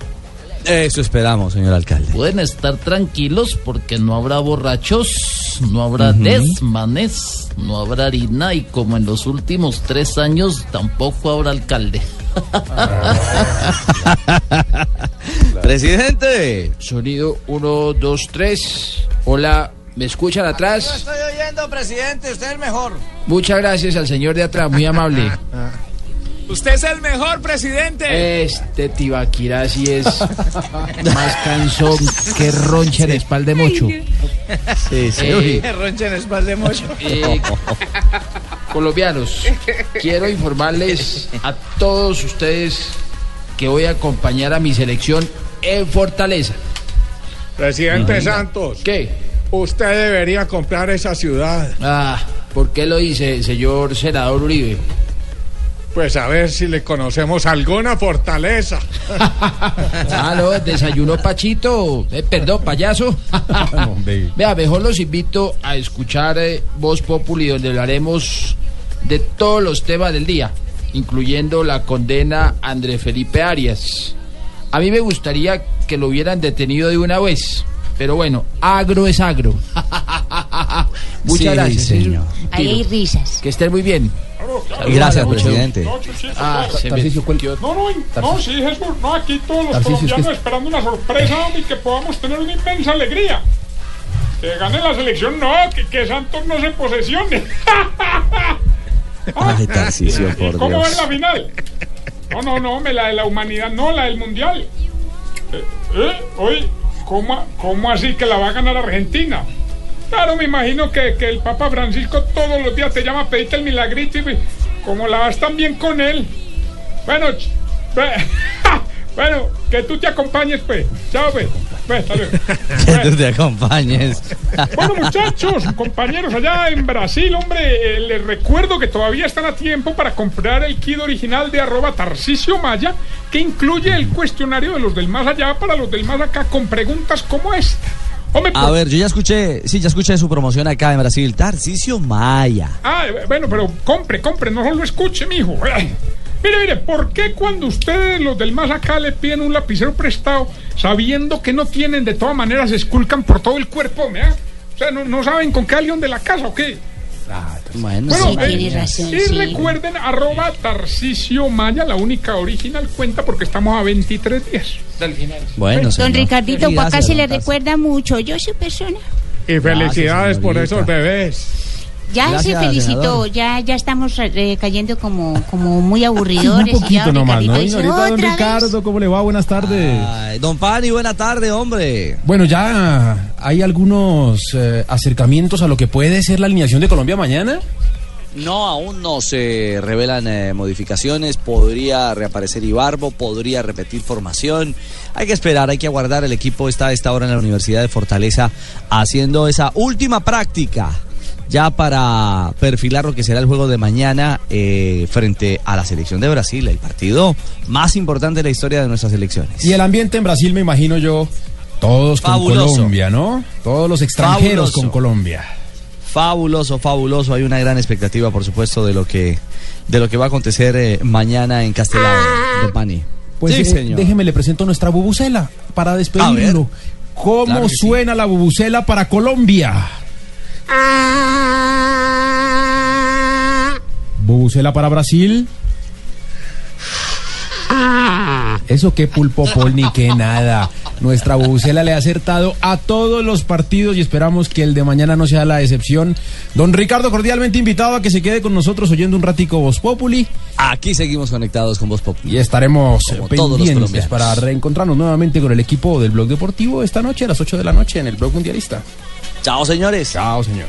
Eso esperamos, señor alcalde. Pueden estar tranquilos porque no habrá borrachos, no habrá desmanes, no habrá harina y como en los últimos tres años tampoco habrá alcalde. Presidente. Sonido 1, 2, 3. Hola, ¿me escuchan atrás? estoy oyendo, presidente, usted es el mejor. Muchas gracias al señor de atrás, muy amable. Usted es el mejor presidente. Este Tibaquirá sí es más cansón que roncha en espalda de mocho. Sí, sí. Eh, Roncha en espalda de mocho. Eh, colombianos, quiero informarles a todos ustedes que voy a acompañar a mi selección en Fortaleza. Presidente. Santos. ¿Qué? Usted debería comprar esa ciudad. Ah, ¿por qué lo dice, señor senador Uribe? Pues a ver si le conocemos alguna fortaleza. Aló, desayuno Pachito. Eh, perdón, payaso. Vea, mejor los invito a escuchar eh, Voz Populi, donde hablaremos de todos los temas del día, incluyendo la condena a André Felipe Arias. A mí me gustaría que lo hubieran detenido de una vez, pero bueno, agro es agro. Muchas Sí, gracias. señor. Ahí hay risas. Que estén muy bien. Gracias, presidente. Ah, cuel- No, no, no, sí, Jesús, no, aquí todos los Tarcisio, es colombianos que- esperando una sorpresa y que podamos tener una inmensa alegría. Que gane la selección, no, que, que Santos no se posesione. Ay, Tarcisio, ¿Y por ¿Cómo Dios. es la final? No, no, no, me la de la humanidad, no, la del mundial. Eh, eh, oye, ¿cómo, ¿cómo así que la va a ganar Argentina? Claro, me imagino que, que el Papa Francisco todos los días te llama a pedirte el milagrito y como la vas tan bien con él. Bueno, bueno, que tú te acompañes, pues. Chao, pues. Pues, hasta luego. Que tú te acompañes. Bueno, muchachos, compañeros allá en Brasil, hombre, eh, les recuerdo que todavía están a tiempo para comprar el kit original de arroba Tarcisio Maya, que incluye el cuestionario de los del más allá para los del más acá con preguntas como esta. Hombre, A por- ver, yo ya escuché, sí, ya escuché su promoción acá en Brasil. Tarcisio Maya. Ah, bueno, pero compre, compre, no solo escuche, mijo. Ay, Mire, mire, ¿por qué cuando ustedes, los del más acá, le piden un lapicero prestado, sabiendo que no tienen, de todas maneras, se esculcan por todo el cuerpo, ¿mea? O sea, ¿no, no saben con qué león de la casa o qué? Bueno, Bueno, Sí, eh, razón, y sí. recuerden, arroba Tarcisio Maya, la única original cuenta porque estamos a 23 días del final. Bueno, Don señor. Ricardito, por acá Gracias, se le recuerda mucho. Yo soy persona. Y felicidades por señorita. esos bebés. Ya Gracias, se felicitó, senador. ya, ya estamos eh, cayendo como, como muy aburridores. Un poquito don nomás, ¿no? dice, Señorita don. Ricardo, ¿cómo le va? Buenas tardes. Ay, don Pani, buena tarde, hombre. Bueno, ya hay algunos eh, acercamientos a lo que puede ser la alineación de Colombia mañana. No, aún no se revelan eh, modificaciones. Podría reaparecer Ibarbo, podría repetir formación. Hay que esperar, hay que aguardar. El equipo está a esta hora en la Universidad de Fortaleza haciendo esa última práctica. Ya para perfilar lo que será el juego de mañana eh, frente a la selección de Brasil, el partido más importante de la historia de nuestras elecciones. Y el ambiente en Brasil, me imagino yo, todos con. Colombia, ¿no? Todos los extranjeros Fabuloso. con Colombia. Fabuloso, fabuloso. Hay una gran expectativa, por supuesto, de lo que de lo que va a acontecer eh, mañana en Pani. Pues sí, eh, señor. déjeme le presento nuestra bubucela para despedirlo. ¿Cómo Claro que sí. suena la bubucela para Colombia? Bubucela para Brasil. Eso que pulpopol ni que nada. Nuestra bubucela le ha acertado a todos los partidos y esperamos que el de mañana no sea la excepción. Don Ricardo, cordialmente invitado a que se quede con nosotros oyendo un ratico Voz Populi. Aquí seguimos conectados con Voz Populi. Y estaremos Como todos los pendientes para reencontrarnos nuevamente con el equipo del Blog Deportivo esta noche a las 8 de la noche en el Blog Mundialista. Chao, señores. Chao, señor.